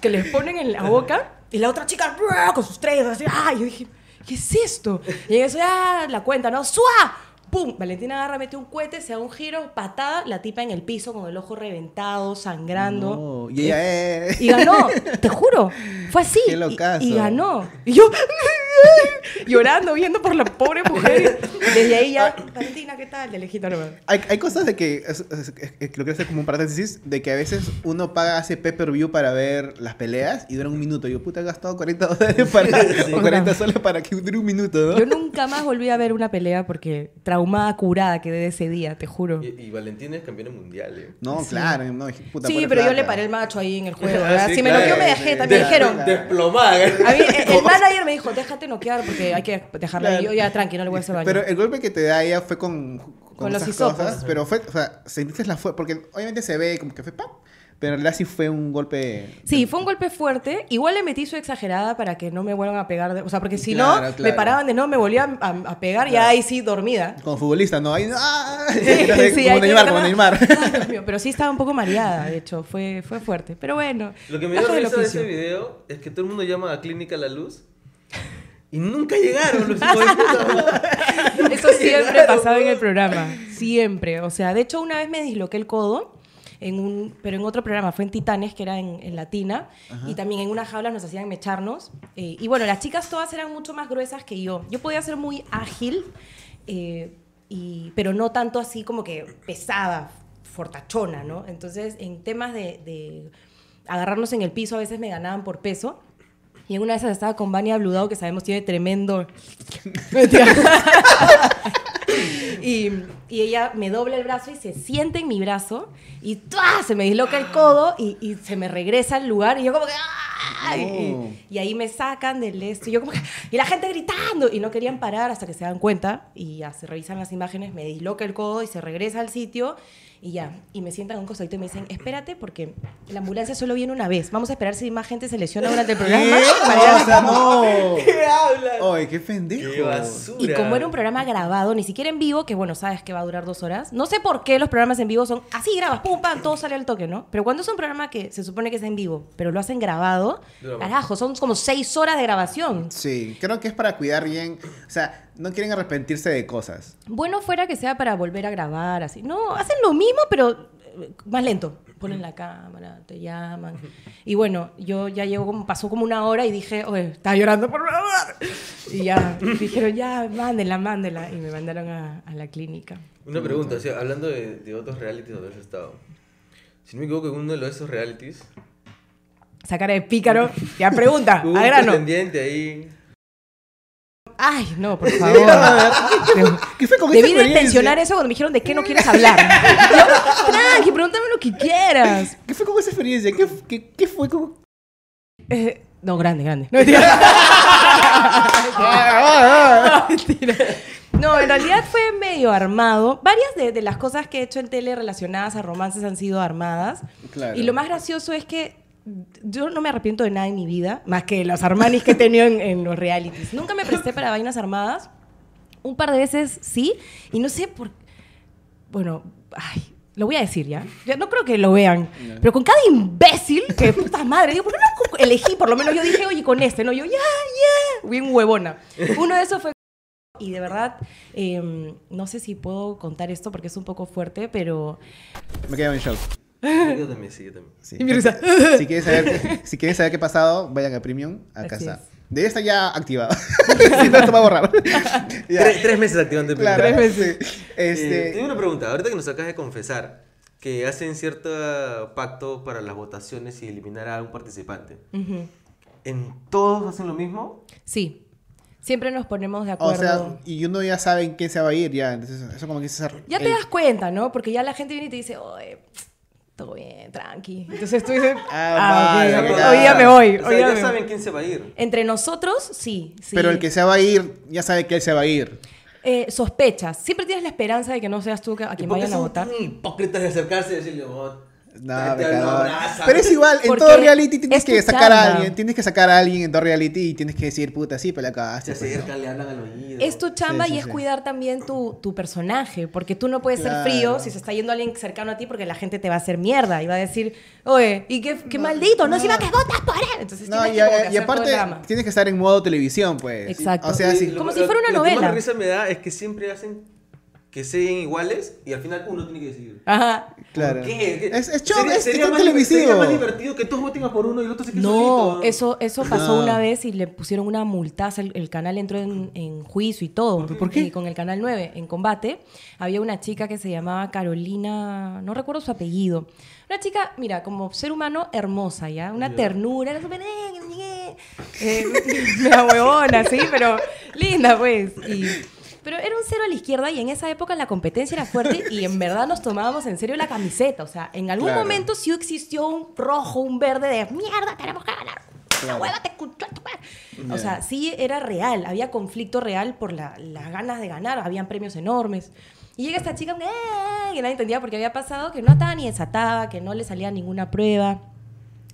que les ponen en la boca. Y la otra chica, con sus tres, así, ¡ah! Y yo dije, ¿qué es esto? Y en eso ya la cuenta, ¿no? ¡Sua! ¡Pum! Valentina agarra, mete un cohete, se da un giro, patada, la tipa en el piso con el ojo reventado, sangrando. No, Y ella, eh. Y ganó, te juro. Fue así. Qué Y- locazo. Y, ganó. Y yo llorando, viendo por la pobre mujer. Desde ahí ya, Valentina, ¿qué tal? De lejito nomás. Hay, hay cosas de que, es- es- es- creo que hacer como un paréntesis, de que a veces uno paga, hace pay-per-view para ver las peleas y duran un minuto. Yo, puta, he gastado 40 dólares para, o 40 soles para que dure un minuto, ¿no? Yo nunca más volví a ver una pelea porque traumada, curada quedé de ese día, te juro. Y, y Valentina es campeona mundial, ¿eh? No, claro, no, puta, Sí, pero yo le paré el macho ahí en el juego. Ah, ¿verdad? sí, si me claro. noqueó, me dejé. También Des- dijeron. Desplomada. A mí, el, manager me dijo, déjate noquear porque hay que dejarla. Claro. Yo ya tranqui, no le voy a hacer daño. Pero el golpe que te da ella fue con, Con los esas hisopos. cosas, pero fue, o sea, sentiste la fue, porque obviamente se ve como que fue ¡pam! Pero en realidad sí fue un golpe. Sí, fue un golpe fuerte. Igual le metí su exagerada para que no me vuelvan a pegar. de- o sea, porque si Claro, no, me paraban de no, me volvían a, a pegar y ahí sí dormida. Como futbolista, ¿no? Ahí, ¡ah! Sí, como sí, hay que Neymar, como Neymar. Pero sí estaba un poco mareada, de hecho, fue, fue fuerte. Pero bueno. Lo que me dio risa de ese video es que todo el mundo llama a Clínica La Luz y nunca llegaron los hijos de puta. Eso siempre pasaba en el programa, siempre. O sea, de hecho una vez me disloqué el codo, en un, pero en otro programa, fue en Titanes, que era en, en Latina, y también en unas jaulas nos hacían mecharnos. eh, y bueno, las chicas todas eran mucho más gruesas que yo. Yo podía ser muy ágil, eh, y, pero no tanto así como que pesada, fortachona, ¿no? Entonces, en temas de... de agarrarnos en el piso, a veces me ganaban por peso. Y en una de esas estaba con Vania Bludado, que sabemos tiene tremendo... Y, y ella me dobla el brazo y se siente en mi brazo y ¡tua! se me disloca el codo y, y se me regresa al lugar y yo como que. Y, y ahí me sacan del esto y yo como que y la gente gritando y no querían parar hasta que se dan cuenta y ya se revisan las imágenes, me disloca el codo y se regresa al sitio y ya, y me sientan en un costadito y me dicen, espérate porque la ambulancia solo viene una vez, vamos a esperar si más gente se lesiona durante el programa. O sea, no. ¿Qué hablas? Ay, qué pendejo. ¡Qué basura! Y como era un programa grabado, ni siquiera en vivo, que bueno, sabes que va a durar dos horas, no sé por qué los programas en vivo son así, grabas, pum, pam, todo sale al toque, ¿no? Pero cuando es un programa que se supone que es en vivo, pero lo hacen grabado, carajo, son como seis horas de grabación. Sí, creo que es para cuidar bien. O sea, no quieren arrepentirse de cosas. Bueno fuera que sea para volver a grabar, así. No, hacen lo mismo, pero eh, más lento. Ponen la cámara, te llaman. Y bueno, yo ya como, pasó como una hora y dije, oye, está llorando por favor. Y ya, dijeron, ya, mándela, mándela. Y me mandaron a, a la clínica. Una pregunta, o sea, hablando de, de otros realities donde has estado. Si no me equivoco, en uno de esos realities. Esa cara de pícaro. Ya, pregunta, a un grano. pretendiente ahí. Ay, no, por favor. ¿Qué fue con Debí esa de mencionar eso cuando me dijeron de qué no quieres hablar. Yo, tranqui, pregúntame lo que quieras. ¿Qué fue con esa experiencia? ¿Qué, qué, qué fue con.? Eh, no, grande, grande. No, mentira. No, mentira. No, en realidad fue medio armado. Varias de, de las cosas que he hecho en tele relacionadas a romances han sido armadas. Claro. Y lo más gracioso es que yo no me arrepiento de nada en mi vida, más que los Armanis que he tenido en, en los realities. Nunca me presté para vainas armadas. Un par de veces sí. Y no sé por... Bueno, ay, lo voy a decir ya. Ya no creo que lo vean. Pero con cada imbécil, que puta madre, digo, ¿por qué no elegí? Por lo menos yo dije, oye, con este, ¿no? Yo, ya, ya. Bien huevona. Uno de esos fue y de verdad, eh, no sé si puedo contar esto porque es un poco fuerte, pero Me quedo en shock. Yo también, sí, yo también. Sí. Y mi risa. Si quieren saber, si quieren saber qué ha pasado, vayan a Premium. Así está. es. Debe estar ya activado. si no, esto va a borrar. Tres, tres meses activando el Claro. primer. sí. Eh, Este, tengo una pregunta. Ahorita que nos acabas de confesar que hacen cierto pacto para las votaciones y eliminar a un participante. ujú. ¿En todos hacen lo mismo? sí, siempre nos ponemos de o acuerdo. sea, y uno ya sabe quién se va a ir, ya. Entonces, eso como que hacer. ya te das cuenta, ¿no? Porque ya la gente viene y te dice, oye, todo bien, tranqui. Entonces tú dices, Ah, ah, vale, hoy día me voy. O sea, ya me voy". saben quién se va a ir. Entre nosotros, sí. sí. Pero el que se va a ir, ya sabe que él se va a ir. Eh, sospechas. Siempre tienes la esperanza de que no seas tú que- a ¿Y quien vayan a votar. hipócritas de acercarse y decirle, oh, No, a cago. una brasa"? Pero es igual, en todo reality tienes que sacar a chamba. alguien, tienes que sacar a alguien en todo reality y tienes que decir, puta, sí, pero la Se cagaste. pues, ¿no? acercan, le hablan al oído. Es tu chamba Sí, sí, y es cuidar también tu, tu personaje, porque tú no puedes Claro. ser frío si se está yendo alguien cercano a ti, porque la gente te va a hacer mierda y va a decir, oye, y qué, qué maldito, no, no. si va que votas por él. Entonces No, tienes y, que y aparte tienes que estar en modo televisión, pues. Exacto. O sea, Y sí. lo- Como lo- si fuera una lo que novela. más risa me da es que siempre hacen que sean iguales y al final uno tiene que decidir. Ajá. Claro. ¿Por qué? ¿Qué? Es, es show, Sería- es sería más- televisivo. Sería más divertido que todos voten a por uno y el otro se quede No, solito. eso, eso pasó No. una vez y le pusieron una multaza. El, el canal entró en, en juicio y todo. ¿Por qué? Y con el canal 9, en combate, había una chica que se llamaba Carolina, no recuerdo su apellido. Una chica, mira, como ser humano hermosa, ¿ya? Una Ya. ternura, era súper, eh, eh, mega huevona, sí, pero linda, pues. Y, pero era un cero a la izquierda y en esa época la competencia era fuerte y en verdad nos tomábamos en serio la camiseta. O sea, en algún Claro. momento sí existió un rojo, un verde de mierda, tenemos que ganar. La hueva te escuchó tu madre". O sea, sí era real, había conflicto real por la- las ganas de ganar, habían premios enormes. Y llega esta chica "Eh", que nadie entendía porque había pasado, que no estaba ni desatada, que no le salía ninguna prueba.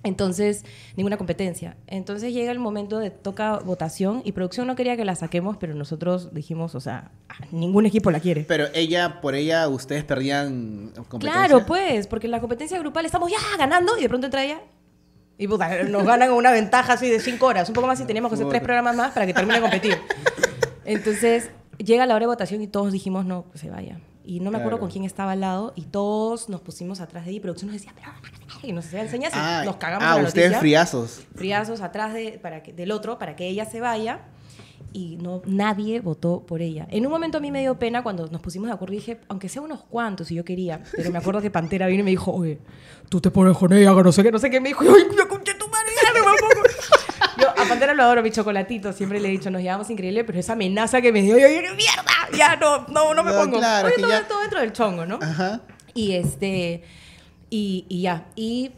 Entonces, ninguna competencia. Entonces llega el momento de toca votación y producción no quería que la saquemos, pero nosotros dijimos, o sea, ah, ningún equipo la quiere. Pero ella, por ella, ustedes perdían competencia. Claro, pues, porque en la competencia grupal estamos ya ganando y de pronto entra ella. Y puta, nos ganan una ventaja así de cinco horas, un poco más si teníamos que hacer tres programas más para que termine de competir. Entonces, llega la hora de votación y todos dijimos, no, que se vaya. Y no me acuerdo Claro. con quién estaba al lado y todos nos pusimos atrás de ella y producción nos decía, pero y nos enseña si Ah, nos cagamos ah, la ustedes noticia. friazos. friazos atrás de, para que, del otro para que ella se vaya y no nadie votó por ella. En un momento a mí me dio pena cuando nos pusimos de acuerdo y dije, aunque sea unos cuantos, si yo quería, pero me acuerdo que Pantera vino y me dijo, oye, tú te pones con ella, que no sé qué, no sé qué, me dijo, ay, me conché tu madre, ya no me pongo". Yo a Pantera lo adoro, mi chocolatito, siempre le he dicho, nos llevamos increíble, pero esa amenaza que me dio, yo dije, mierda, ya no, no, no me No, pongo. claro, Oye, todo, ya- todo dentro del chongo, ¿no? Ajá. Y este. Y, y ya. Y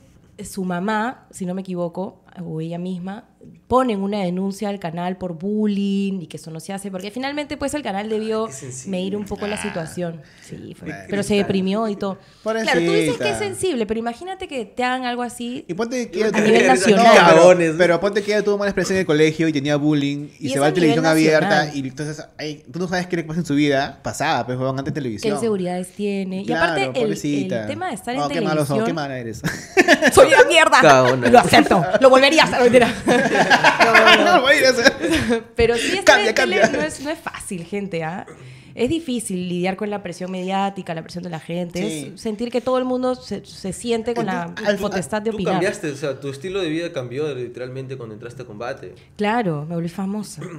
su mamá, si no me equivoco, o ella misma, ponen una denuncia al canal por bullying y que eso no se hace, porque finalmente pues el canal debió Qué medir un poco la situación. Sí, fue- pero se deprimió y todo. Pobrecita. Claro, tú dices que es sensible, pero imagínate que te hagan algo así. Y ponte que A ella- nivel No, nacional. pero- ponte que ella tuvo mala expresión en el colegio y tenía bullying y, Y se va a a televisión abierta y entonces ay, tú no sabes qué le pasa en su vida pasada, pues juegan antes de ¿Qué televisión. inseguridades tiene? Y aparte, el, tema de estar en Oh, qué malos son, televisión. qué mala eres. ¡Soy una mierda! Lo acepto, lo volvería a hacer. Mentira. no, voy a ir a hacer. Pero sí, estar Cambia, en tele cambia. no es, no es fácil, gente. ¿ah? Es difícil lidiar con la presión mediática, la presión de la gente. Sí. Es sentir que todo el mundo se, se siente con la al- potestad de Tú opinar. cambiaste, o sea, tu estilo de vida cambió literalmente cuando entraste a combate. Claro, me volví famosa. No,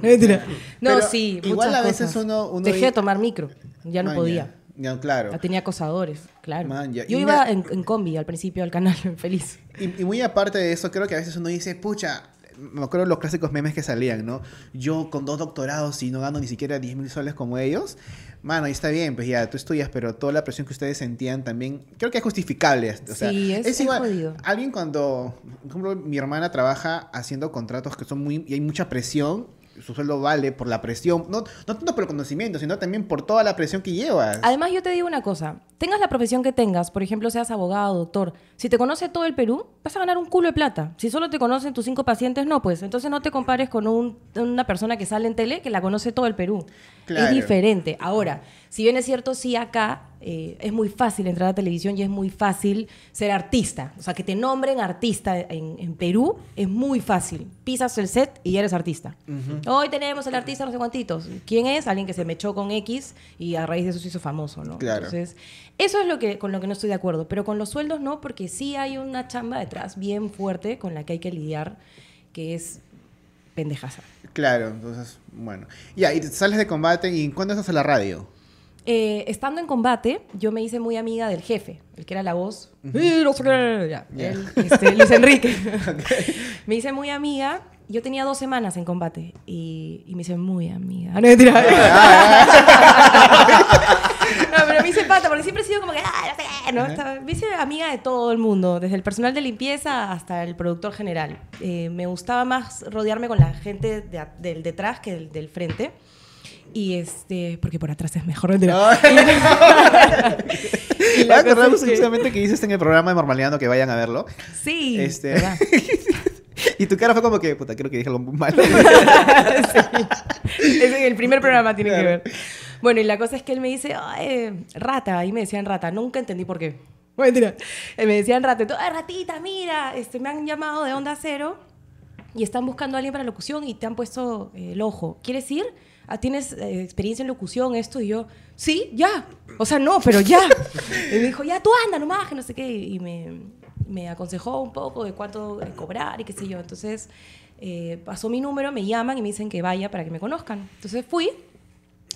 Pero sí. igual muchas a veces cosas. uno- uno Dejé de tomar micro. Ya no Man, podía. Ya, Ya, claro. Ya tenía acosadores, claro. Man, ya. Yo Y iba una- en, en combi al principio al canal, feliz. Y, y muy aparte de eso, creo que a veces uno dice, pucha, me acuerdo de los clásicos memes que salían, ¿no? Yo con dos doctorados y no gano ni siquiera 10 mil soles como ellos. Mano, y está bien, pues ya, tú estudias, pero toda la presión que ustedes sentían también, creo que es justificable. O sea, Sí, es- es jodido. Alguien cuando, por ejemplo, mi hermana trabaja haciendo contratos que son muy, y hay mucha presión, su sueldo vale por la presión, no, no tanto por el conocimiento, sino también por toda la presión que llevas. Además, yo te digo una cosa. Tengas la profesión que tengas, por ejemplo, seas abogado, doctor, si te conoce todo el Perú, vas a ganar un culo de plata. Si solo te conocen tus cinco pacientes, no, pues. Entonces no te compares con un- una persona que sale en tele que la conoce todo el Perú. Claro. Es diferente. Ahora, si bien es cierto, sí acá eh, es muy fácil entrar a televisión y es muy fácil ser artista. O sea, que te nombren artista en, en Perú es muy fácil. Pisas el set y ya eres artista. Hoy tenemos el artista no sé cuántitos. ¿Quién es? Alguien que se mechó con X y a raíz de eso se hizo famoso, ¿no? Claro. Entonces, eso es lo que, con lo que no estoy de acuerdo. Pero con los sueldos no, porque sí hay una chamba detrás bien fuerte con la que hay que lidiar, que es pendejaza. Claro, entonces, bueno. Ya, y sales de combate y ¿cuándo estás a la radio? Eh, estando en combate, yo me hice muy amiga del jefe, el que era la voz. "Eh, no sé qué", ya, Ya. él, este, Luis Enrique. me hice muy amiga. Yo tenía dos semanas en combate y, y me hice muy amiga. No, mentira. No, pero me hice pata porque siempre he sido como que, no sé qué", ¿no? Me hice amiga de todo el mundo, desde el personal de limpieza hasta el productor general. Eh, me gustaba más rodearme con la gente de del detrás que del, del frente. Y este, porque por atrás es mejor. mentira. Y acordamos es que- que dices en el programa de Normaleando que vayan a verlo. Sí. Este- ¿verdad? y tu cara fue como que, puta, creo que dije algo muy mal. Sí. Es en el primer programa tiene que ver. Bueno, y la cosa es que él me dice, "Ay, rata, y me decían rata, nunca entendí por qué. Mentira. Eh, Me decían rata, "Ay, ratita, mira, este, me han llamado de Onda Cero y están buscando a alguien para locución y te han puesto eh, el ojo. ¿Quieres ir? Ah, ¿Tienes eh, experiencia en locución, esto? Y yo, sí, ya. O sea, no, pero ya. y me dijo, ya, tú anda nomás, que no sé qué. Y me, me aconsejó un poco de cuánto eh, cobrar y qué sé yo. Entonces, eh, pasó mi número, me llaman y me dicen que vaya para que me conozcan. Entonces fui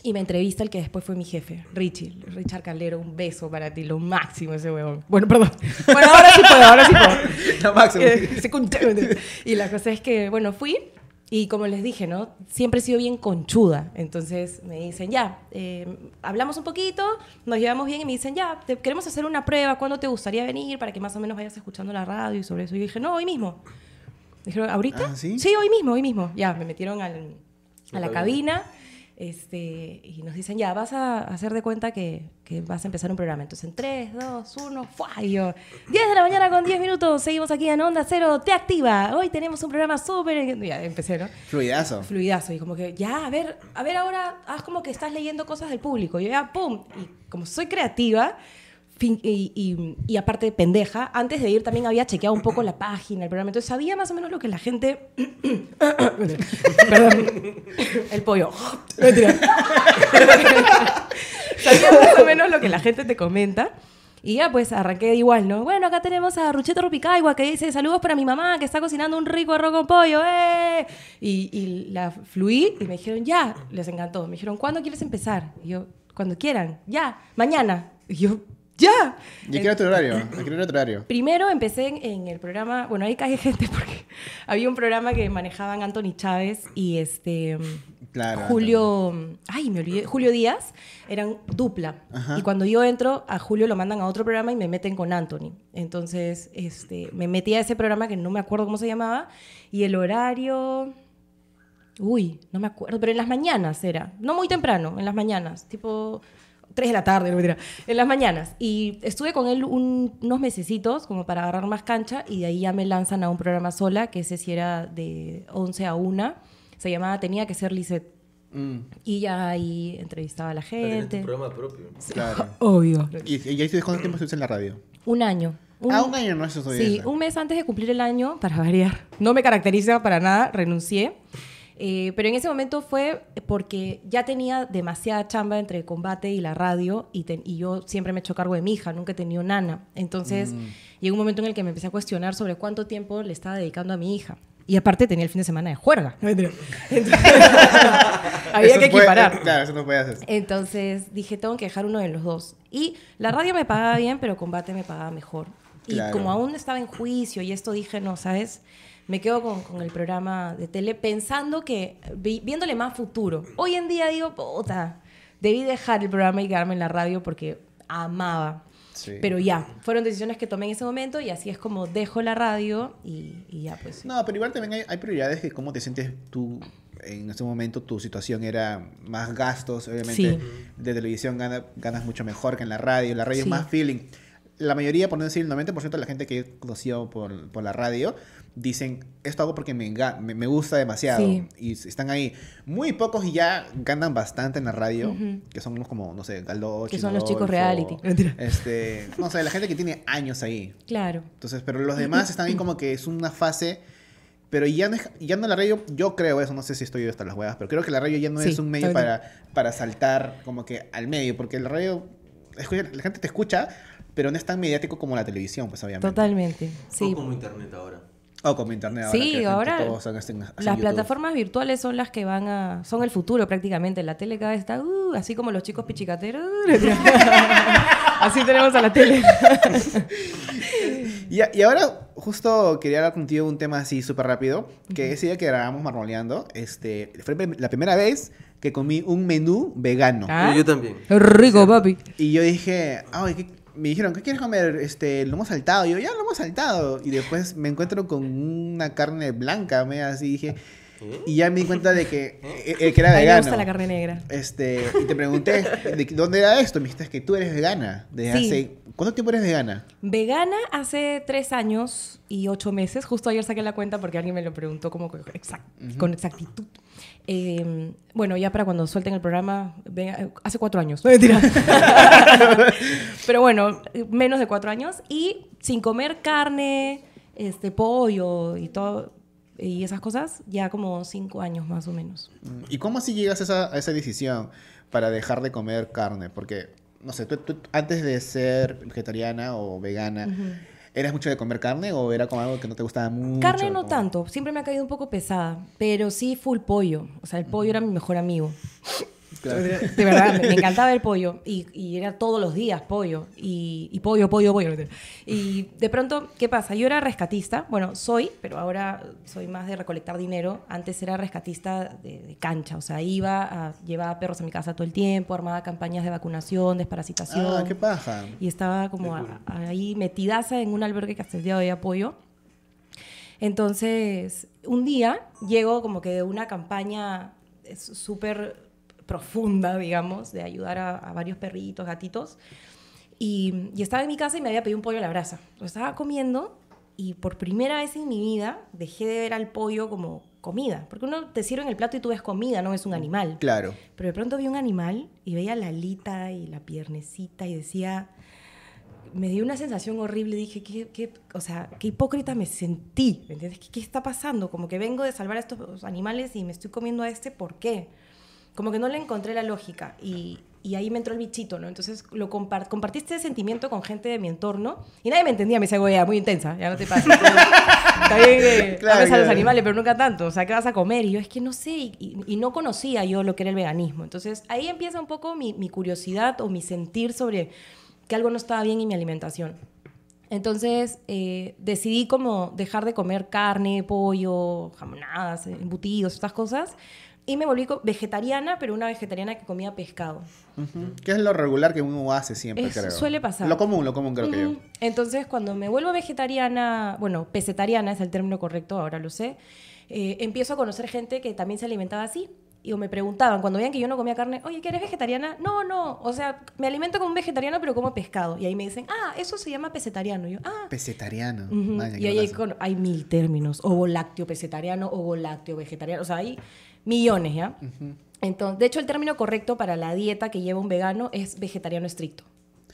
y me entrevista el que después fue mi jefe, Richie. Richard Calero, un beso para ti, lo máximo ese huevón. Bueno, perdón. Bueno, ahora sí puedo, ahora sí puedo. La máxima. Eh, y la cosa es que, bueno, fui y como les dije, ¿no? Siempre he sido bien conchuda. Entonces me dicen, ya, eh, hablamos un poquito, nos llevamos bien y me dicen, ya, te- queremos hacer una prueba, ¿cuándo te gustaría venir para que más o menos vayas escuchando la radio y sobre eso? Y yo dije, no, hoy mismo. Dijeron, ¿ahorita? Ah, ¿sí? hoy mismo, hoy mismo. Ya, me metieron al- a la La cabina. Este, y nos dicen, ya, vas a hacer de cuenta que, que vas a empezar un programa. Entonces, en 3, 2, 1, ¡fua! Y yo, 10 de la mañana con 10 minutos, seguimos aquí en Onda Cero, te activa. Hoy tenemos un programa súper... Ya, empecé, ¿no? Fluidazo. Fluidazo. Y como que, ya, a ver, a ver ahora, haz como que estás leyendo cosas del público. Y yo ya, ¡pum! Y como soy creativa... Y, y- y aparte de pendeja, antes de ir también había chequeado un poco la página, el programa, entonces sabía más o menos lo que la gente... Perdón, el pollo. Sabía más o menos lo que la gente te comenta. Y ya pues arranqué igual, ¿no? Bueno, acá tenemos a Rucheto Rupicaigua que dice saludos para mi mamá que está cocinando un rico arroz con pollo, ¡eh! Y, y la fluí y me dijeron, ya, les encantó. Me dijeron, ¿cuándo quieres empezar? Y yo, cuando quieran, ya, mañana. Y yo, ya. ¿Y qué era tu horario? ¿A qué era tu horario? Primero empecé en, en el programa, bueno, ahí cae gente porque había un programa que manejaban Anthony Chávez y este Claro, Julio, ay, me olvidé, Julio Díaz, eran dupla. Ajá. Y cuando yo entro, a Julio lo mandan a otro programa y me meten con Anthony. Entonces, este, me metí a ese programa que no me acuerdo cómo se llamaba y el horario Uy, no me acuerdo, pero en las mañanas era, no muy temprano, en las mañanas, tipo 3 de la tarde, no mentira, en las mañanas. Y estuve con él un- unos mesecitos como para agarrar más cancha y de ahí ya me lanzan a un programa sola, que ese sí era de 11 a 1, se llamaba Tenía que ser Lisette. Mm, Y ya ahí entrevistaba a la gente. programa propio. claro. Obvio. ¿Y, y ahí tú cuánto tiempo estuviste en la radio? Un año. ah, un año no, eso todavía. Sí, un mes antes de cumplir el año, para variar. No me caracteriza para nada, renuncié. Eh, pero en ese momento fue porque ya tenía demasiada chamba entre el combate y la radio y, te- y yo siempre me he hecho cargo de mi hija, nunca he tenido nana. Entonces llegó un momento en el que me empecé a cuestionar sobre cuánto tiempo le estaba dedicando a mi hija. Y aparte tenía el fin de semana de juerga. Entonces, había Eso que no puede- equiparar. claro, eso no hacer. Entonces dije, tengo que dejar uno de los dos. Y la radio me pagaba bien, pero combate me pagaba mejor. Y Claro. como aún estaba en juicio y esto dije, no, ¿sabes? Me quedo con, con el programa de tele pensando que, vi- viéndole más futuro. Hoy en día digo, puta, debí dejar el programa y quedarme en la radio porque amaba. Sí. Pero ya, fueron decisiones que tomé en ese momento y así es como dejo la radio y, y ya pues. sí. No, pero igual también hay, hay prioridades que cómo te sientes tú en ese momento, tu situación era más gastos, obviamente Sí. de televisión gana- ganas mucho mejor que en la radio, la radio es Sí. más feeling. La mayoría, por no decir el 90% de la gente que he conocido por, por la radio, dicen, esto hago porque me, enga- me, me gusta demasiado. Sí. Y están ahí. Muy pocos y ya ganan bastante en la radio, Ujú. que son unos como, no sé, Galdo, Que son los chicos reality. Este, no sé, la gente que tiene años ahí. Claro. Entonces, pero los demás están ahí como que es una fase, pero ya no, es, ya no la radio, yo creo eso, no sé si estoy hasta las huevas, pero creo que la radio ya no Sí, es un medio para, para saltar como que al medio, porque la radio, escucha- la gente te escucha, pero no es tan mediático como la televisión, pues obviamente. Totalmente. Sí. O como internet ahora. O como internet ahora. Sí, que ahora todos hacen- hacen Las YouTube. plataformas virtuales son las que van a... Son el futuro prácticamente. La tele cada vez está... uh, así como los chicos pichicateros. así tenemos a la tele. Y, ahora, justo quería hablar contigo un tema así súper rápido, que ese día que grabamos marmoleando, este, fue la primera vez que comí un menú vegano. Ah. Yo también. Rico, papi. Y yo dije, ay, ¿qué- me dijeron, ¿qué quieres comer? Este, lomo saltado. Y yo, ya, lomo saltado. Y después me encuentro con una carne blanca, me así dije. Y ya me di cuenta de que, eh, eh, que era A mí me vegano. gusta la carne negra. Este, y te pregunté, ¿de dónde era esto? Me dijiste que tú eres vegana. Desde Sí. hace, ¿Cuánto tiempo eres vegana? Vegana hace tres años y ocho meses. Justo ayer saqué la cuenta porque alguien me lo preguntó como exact- con exactitud. Eh, bueno, ya para cuando suelten el programa, vega- hace cuatro años. No, mentira. Pero bueno, menos de cuatro años y sin comer carne, este pollo y todo y esas cosas, ya como cinco años más o menos. ¿Y cómo así llegas a esa, a esa decisión para dejar de comer carne? Porque, no sé, tú, tú antes de ser vegetariana o vegana, ¿eras mucho de comer carne o era como algo que no te gustaba mucho? Carne no Como- tanto, siempre me ha caído un poco pesada, pero sí full pollo. O sea, el pollo era mi mejor amigo. Claro. De verdad, me, encantaba el pollo. Y, y era todos los días pollo. Y, y pollo, pollo, pollo. Y de pronto, ¿qué pasa? Yo era rescatista. Bueno, soy, pero ahora soy más de recolectar dinero. Antes era rescatista de, de cancha. O sea, iba a llevaba perros a mi casa todo el tiempo, armaba campañas de vacunación, desparasitación. Ah, qué paja. Y estaba como a- ahí metidaza en un albergue que hasta el día de hoy apoyo. Entonces, un día llego como que de una campaña súper profunda, digamos, de ayudar a, a varios perritos, gatitos. Y, y estaba en mi casa y me había pedido un pollo a la brasa. Lo estaba comiendo y por primera vez en mi vida dejé de ver al pollo como comida. Porque uno te sirve en el plato y tú ves comida, no es un animal. Claro. Pero de pronto vi un animal y veía la alita y la piernecita y decía, me dio una sensación horrible. Dije, ¿qué, qué- o sea, qué hipócrita me sentí. ¿Me entiendes? ¿Qué, qué está pasando? Como que vengo de salvar a estos animales y me estoy comiendo a este, ¿por qué? Como que no le encontré la lógica. Y, y ahí me entró el bichito, ¿no? Entonces lo compar compartí este sentimiento con gente de mi entorno y nadie me entendía, me decía, güey, muy intensa, ya no te pasa. Está bien que Claro, ames a los claro. animales, pero nunca tanto, o sea, ¿qué vas a comer? Y yo, es que no sé, y, y- y no conocía yo lo que era el veganismo. Entonces ahí empieza un poco mi, mi curiosidad o mi sentir sobre que algo no estaba bien en mi alimentación. Entonces eh, decidí como dejar de comer carne, pollo, jamonadas, embutidos, estas cosas. Y me volví vegetariana, pero una vegetariana que comía pescado. Ujú. Que es lo regular que uno hace siempre, Es- creo. suele pasar. Lo común, lo común creo que yo. Entonces, cuando me vuelvo vegetariana, bueno, pesetariana es el término correcto, ahora lo sé, eh, empiezo a conocer gente que también se alimentaba así. Y o me preguntaban, cuando veían que yo no comía carne, oye, ¿que eres vegetariana? No, no, o sea, me alimento como un vegetariano, pero como pescado. Y ahí me dicen, ah, eso se llama pesetariano. Y yo, ah, Pesetariano. Ujú. Maña, Y qué ahí hay, con- hay mil términos, ovo lácteo pesetariano, ovo lácteo vegetariano, o sea, hay millones, ¿ya? Entonces, de hecho, el término correcto para la dieta que lleva un vegano es vegetariano estricto.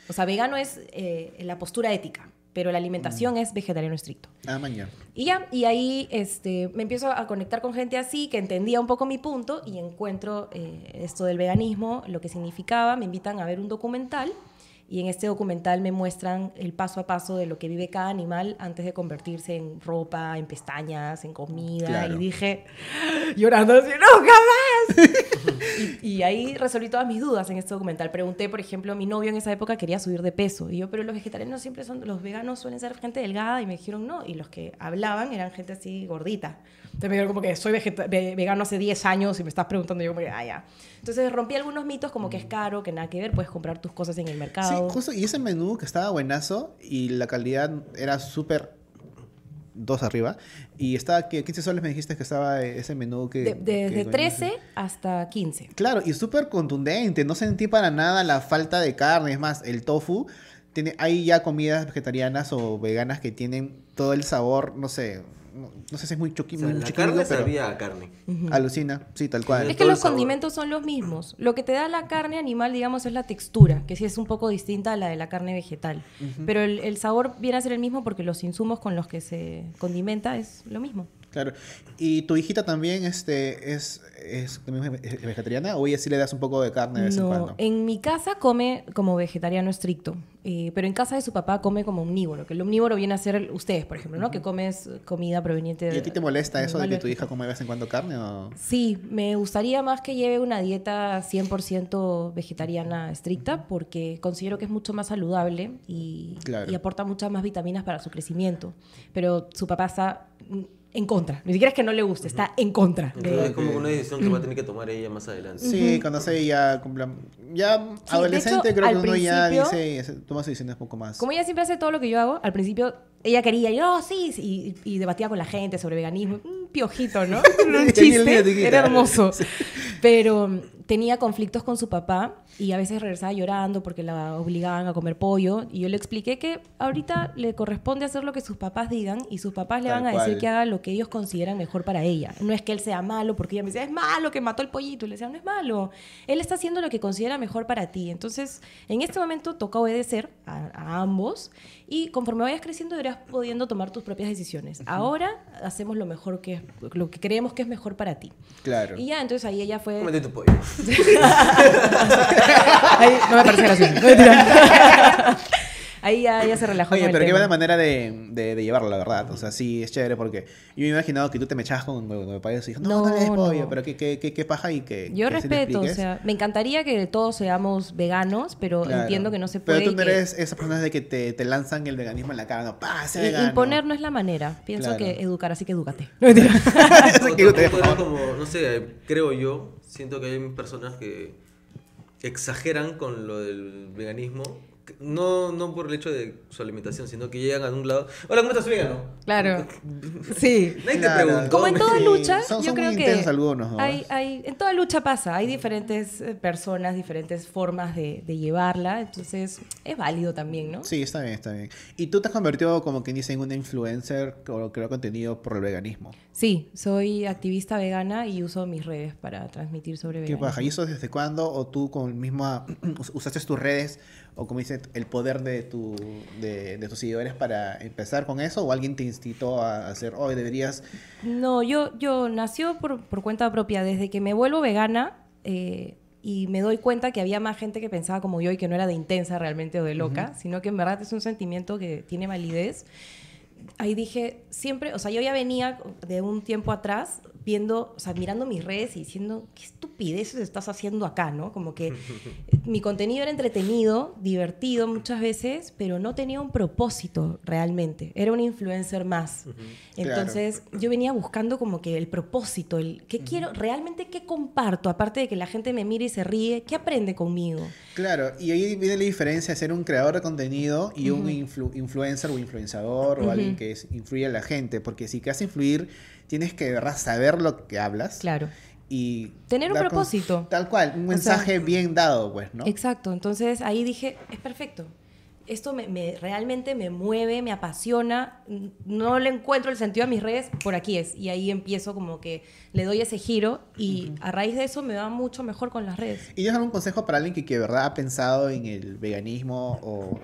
O sea, vegano es eh, la postura ética, pero la alimentación Mm. es vegetariano estricto. Ah, mañana. Y ya, y ahí este, me empiezo a conectar con gente así, que entendía un poco mi punto, y encuentro eh, esto del veganismo, lo que significaba, me invitan a ver un documental, y en este documental me muestran el paso a paso de lo que vive cada animal antes de convertirse en ropa, en pestañas, en comida, Claro. y dije, llorando así, ¡nunca más! y, y ahí resolví todas mis dudas en este documental. Pregunté, por ejemplo, mi novio en esa época quería subir de peso. Y yo, pero los vegetarianos siempre son, los veganos suelen ser gente delgada. Y me dijeron no. Y los que hablaban eran gente así gordita. Entonces me dijeron como que soy ve- vegano hace 10 años y me estás preguntando. Y yo como que, ah, ya. Entonces rompí algunos mitos como que es caro, que nada que ver, puedes comprar tus cosas en el Sí, mercado. justo. Y ese menú que estaba buenazo y la calidad era súper dos arriba. Y estaba, que 15 soles me dijiste que estaba ese menú que... De- desde venía- 13 hasta 15. Claro, y súper contundente. No sentí para nada la falta de carne. Es más, el tofu. Tiene, hay ya comidas vegetarianas o veganas que tienen todo el sabor, no sé. No, no sé si es muy, choqui, O sea, muy la carne pero sabía a carne. alucina. Sí, tal cual. Es que los sabor. condimentos son los mismos. Lo que te da la carne animal, digamos, es la textura, que sí es un poco distinta a la de la carne vegetal. Pero el, el sabor viene a ser el mismo porque los insumos con los que se condimenta es lo mismo. Claro. ¿Y tu hijita también este, es, es, vegetariana o ella sí le das un poco de carne de vez en No, cuando? en mi casa come como vegetariano estricto, eh, pero en casa de su papá come como omnívoro, que el omnívoro viene a ser ustedes, por ejemplo, ¿no? Que comes comida proveniente de... ¿Y a ti te molesta eso de que tu hija come de vez en cuando carne o...? Sí, me gustaría más que lleve una dieta 100% vegetariana estricta porque considero que es mucho más saludable y, Claro. y aporta muchas más vitaminas para su crecimiento. Pero su papá está en contra. Ni siquiera es que no le guste, está en contra. de- es como una decisión que va a tener que tomar ella más adelante. Sí, cuando se ya cumpla... Ya adolescente hecho, creo que uno ya dice, toma sus decisiones un poco más. Como ella siempre hace todo lo que yo hago, al principio ella quería, y no, sí, sí", y, y debatía con la gente sobre veganismo. Un piojito, ¿no? Un Sí, chiste, era hermoso. Pero tenía conflictos con su papá y a veces regresaba llorando porque la obligaban a comer pollo. Y yo le expliqué que ahorita le corresponde hacer lo que sus papás digan y sus papás le Tal van a decir cual. que haga lo que ellos consideran mejor para ella. No es que él sea malo, porque ella me decía, es malo que mató el pollito. Y le decía, no es malo. Él está haciendo lo que considera mejor para ti. Entonces, en este momento toca obedecer a, a ambos y conforme vayas creciendo irás pudiendo tomar tus propias decisiones. Ahora hacemos lo mejor que lo que creemos que es mejor para ti. Claro. Y ya, entonces ahí ella fue... Cómete tu pollo. Ahí no me parece gracioso. Ahí ya, ya se relajó. Oye, con el pero qué tema. buena manera de, de, de llevarlo, la verdad. O sea, sí, es chévere porque yo me he imaginado que tú te me echabas con el payaso y dijo, no, no, No, des pollo, no. pero qué, qué, qué, qué paja y que Yo que respeto, o sea, me encantaría que todos seamos veganos, pero Claro. entiendo que no se puede. Pero tú no que- eres esas personas de que te, te lanzan el veganismo en la cara, no, pa, sé i- vegano. Imponer no es la manera. Pienso Claro. que educar, así que edúcate. No, como, no sé, creo yo, siento que hay personas que exageran con lo del veganismo. No, no por el hecho de su alimentación, sino que llegan a un lado. Hola, ¿cómo estás vegano? Claro. Sí. Nadie Claro. te preguntó. Como en toda Sí, lucha, son- yo son creo muy que intensos algunos, ¿no? hay, hay, en toda lucha pasa, hay diferentes eh, personas, diferentes formas de, de llevarla, entonces es válido también, ¿no? Sí, está bien, está bien. Y tú te has convertido como quien dice en una influencer o creó contenido por el veganismo. Sí, soy activista vegana y uso mis redes para transmitir sobre ¿Qué veganismo. paja? ¿Y eso desde cuándo? ¿O tú con misma usaste tus redes o como dice el poder de tu de, de tus seguidores para empezar con eso? ¿O alguien te incitó a hacer, hoy deberías No, yo, yo nació por, por cuenta propia. Desde que me vuelvo vegana, eh, y me doy cuenta que había más gente que pensaba como yo y que no era de intensa realmente o de loca, sino que en verdad es un sentimiento que tiene validez ahí dije, siempre, o sea, yo ya venía de un tiempo atrás viendo, o sea, mirando mis redes y diciendo, qué estupideces estás haciendo acá, ¿no? Como que mi contenido era entretenido, divertido muchas veces, pero no tenía un propósito realmente. Era un influencer más. Entonces, yo venía buscando como que el propósito, el qué quiero, realmente qué comparto, aparte de que la gente me mire y se ríe, qué aprende conmigo. Claro, y ahí viene la diferencia de ser un creador de contenido y un influencer o influenciador o alguien que influye a la gente, porque si quieres influir tienes que ¿verdad? saber lo que hablas. Claro. Y tener un propósito. Tal cual, un mensaje bien dado, pues, ¿no? Exacto. Entonces ahí dije, es perfecto. Esto me, realmente me mueve, me apasiona. No le encuentro el sentido a mis redes, por aquí es. Y ahí empiezo como que le doy ese giro y a raíz de eso me va mucho mejor con las redes. ¿Y tienes algún consejo para alguien que, que verdad ha pensado en el veganismo o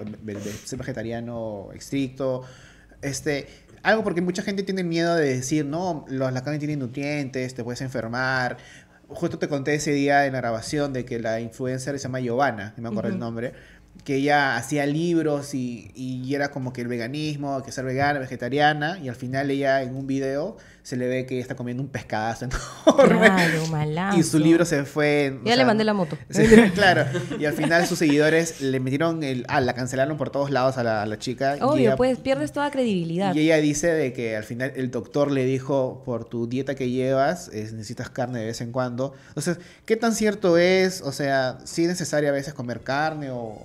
ser vegetariano estricto? Este, algo porque mucha gente tiene miedo de decir, no, los, la carne tiene nutrientes, te puedes enfermar. Justo te conté ese día en la grabación de que la influencer se llama Giovanna, no me acuerdo el nombre, que ella hacía libros y, y, era como que el veganismo, que ser vegana, vegetariana, y al final ella en un video se le ve que está comiendo un pescadazo enorme. Claro, malazo. Y su libro se fue... Ya le mandé la moto. claro. Y al final sus seguidores le metieron el... Ah, la cancelaron por todos lados a la, a la chica. Obvio, pues pierdes toda credibilidad. Y ella dice de que al final el doctor le dijo, por tu dieta que llevas, necesitas carne de vez en cuando. Entonces, ¿qué tan cierto es? O sea, si es necesario a veces comer carne o...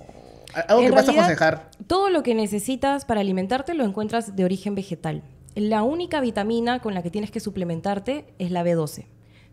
Algo que vas a aconsejar. Todo lo que necesitas para alimentarte lo encuentras de origen vegetal. La única vitamina con la que tienes que suplementarte es la B12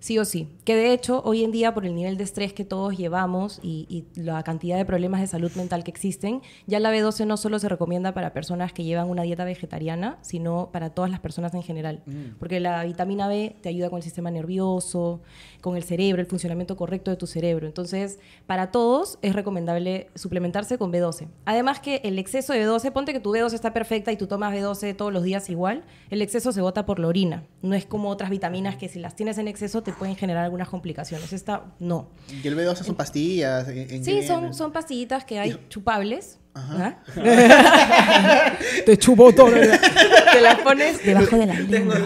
sí o sí. Que de hecho, hoy en día, por el nivel de estrés que todos llevamos y, la cantidad de problemas de salud mental que existen, ya la B12 no solo se recomienda para personas que llevan una dieta vegetariana, sino para todas las personas en general. Mm. Porque la vitamina B te ayuda con el sistema nervioso, con el cerebro, el funcionamiento correcto de tu cerebro. Entonces, para todos es recomendable suplementarse con B12. Además que el exceso de B12, ponte que tu B12 está perfecta y tú tomas B12 todos los días igual, el exceso se bota por la orina. No es como otras vitaminas que si las tienes en exceso te pueden generar algunas complicaciones. Esta no. ¿Y el B12 son pastillas? sí, son, son pastillitas que hay chupables. Ajá. ¿Ah? Te chupo todo. Te las pones debajo de la lengua.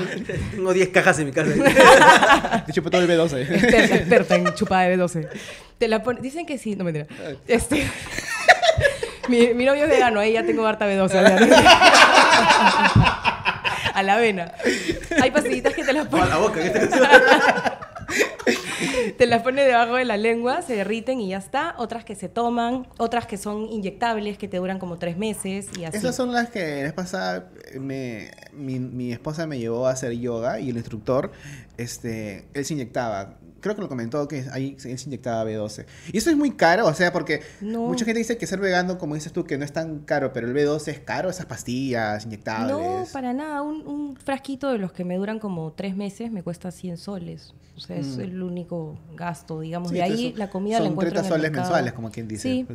Tengo 10 cajas en mi casa. Te chupo todo el B12. Experta, experta en chupada de B12. Te la pones... Dicen que sí, no me Este... mi, mi novio es vegano, ahí ya tengo harta B12. a la avena. Hay pastillitas que te las ponen. A la boca, te las pones debajo de la lengua, se derriten y ya está. Otras que se toman, otras que son inyectables, que te duran como tres meses y así. Esas son las que la pasada me, mi, mi, esposa me llevó a hacer yoga y el instructor, este, él se inyectaba creo que lo comentó que ahí se inyectaba B12. Y eso es muy caro, o sea, porque mucha gente dice que ser vegano, como dices tú, que no es tan caro, pero el B12 es caro, esas pastillas inyectables. No, para nada. Un, un frasquito de los que me duran como tres meses me cuesta 100 soles. O sea, es mm. el único gasto, digamos. de ahí la comida la encuentro 30 soles mensuales, como quien dice. Sí.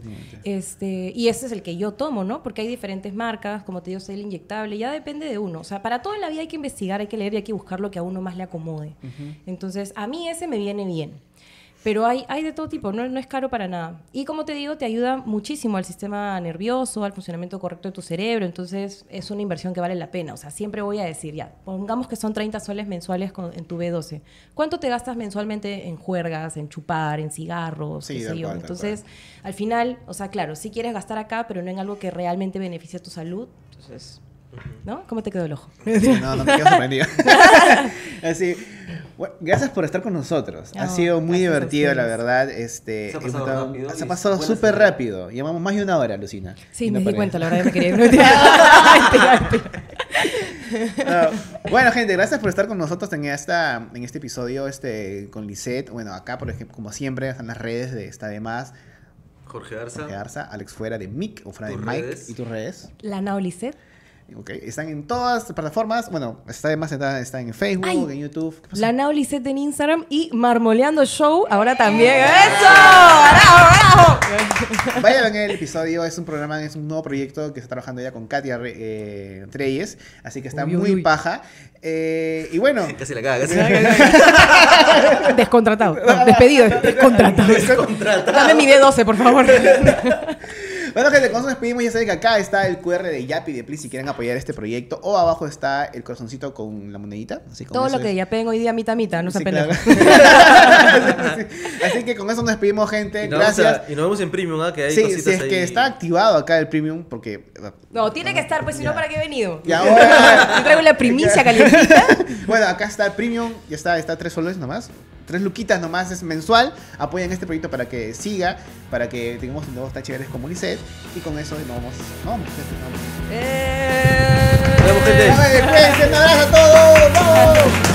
Este, y ese es el que yo tomo, ¿no? Porque hay diferentes marcas, como te digo, el inyectable, ya depende de uno. O sea, para toda la vida hay que investigar, hay que leer y hay que buscar lo que a uno más le acomode. Entonces, a mí ese me viene bien. Pero hay, hay de todo tipo, no, no es caro para nada. Y como te digo, te ayuda muchísimo al sistema nervioso, al funcionamiento correcto de tu cerebro, entonces es una inversión que vale la pena. O sea, siempre voy a decir, ya, pongamos que son 30 soles mensuales en tu B12. ¿Cuánto te gastas mensualmente en juergas, en chupar, en cigarros? qué sé yo? entonces, al final, o sea, claro, si quieres gastar acá, pero no en algo que realmente beneficie a tu salud, entonces ¿No? ¿Cómo te quedó el ojo? No, no me quedo sorprendido. Así, gracias por estar con nosotros. ha sido muy divertido, la verdad. Este, se ha pasado rápido. Se ha pasado súper rápido. Llevamos más de una hora, Lucina. Sí, me di cuenta, la verdad, me quería bueno, gente, gracias por estar con nosotros en, esta, en este episodio este, con Lisette. Bueno, acá, por ejemplo, como siempre, están las redes de Esta de Más. Jorge Arza. Jorge Arza, Alex Fuera de Mick o Fuera de Mike. ¿Y tus redes? La Nao Lisette. Ok, Están en todas las plataformas. Bueno, está además está, está en Facebook, Ay, en YouTube. La Nao Lisette en Instagram y Marmoleando Show ahora también. ¡Eso! ¡Bravo, bravo! Vayan a ver el episodio, es un programa, es un nuevo proyecto que está trabajando ya con Katia eh, Treyes, así que está Uy, uy, muy uy. paja. Eh, y bueno, Casi la caga, casi la caga. Descontratado. No, despedido. Descontratado. Dame mi D12, por favor. bueno gente, con eso nos despedimos, ya saben que acá está el QR de Yapi de Please si quieren apoyar este proyecto, o abajo está el corazoncito con la monedita. Así, con Todo lo que ya peguen hoy día mitad mitad, no se Sí, claro. Así que con eso nos despedimos gente, gracias. a- y nos vemos en Premium, ¿ah? Que hay Sí, si es ahí. que está activado acá el premium, porque... No, tiene que estar, pues si no, Ya. ¿para qué he venido? Y ahora... Yo traigo la primicia calientita. Bueno, acá está el premium, ya está, está tres soles nomás tres luquitas nomás es mensual. Apoyan este proyecto para que siga, para que tengamos nuevos tan como Lisset. Y con eso nos vamos. ¡Eh! Pues, un abrazo a todos. ¡Vamos!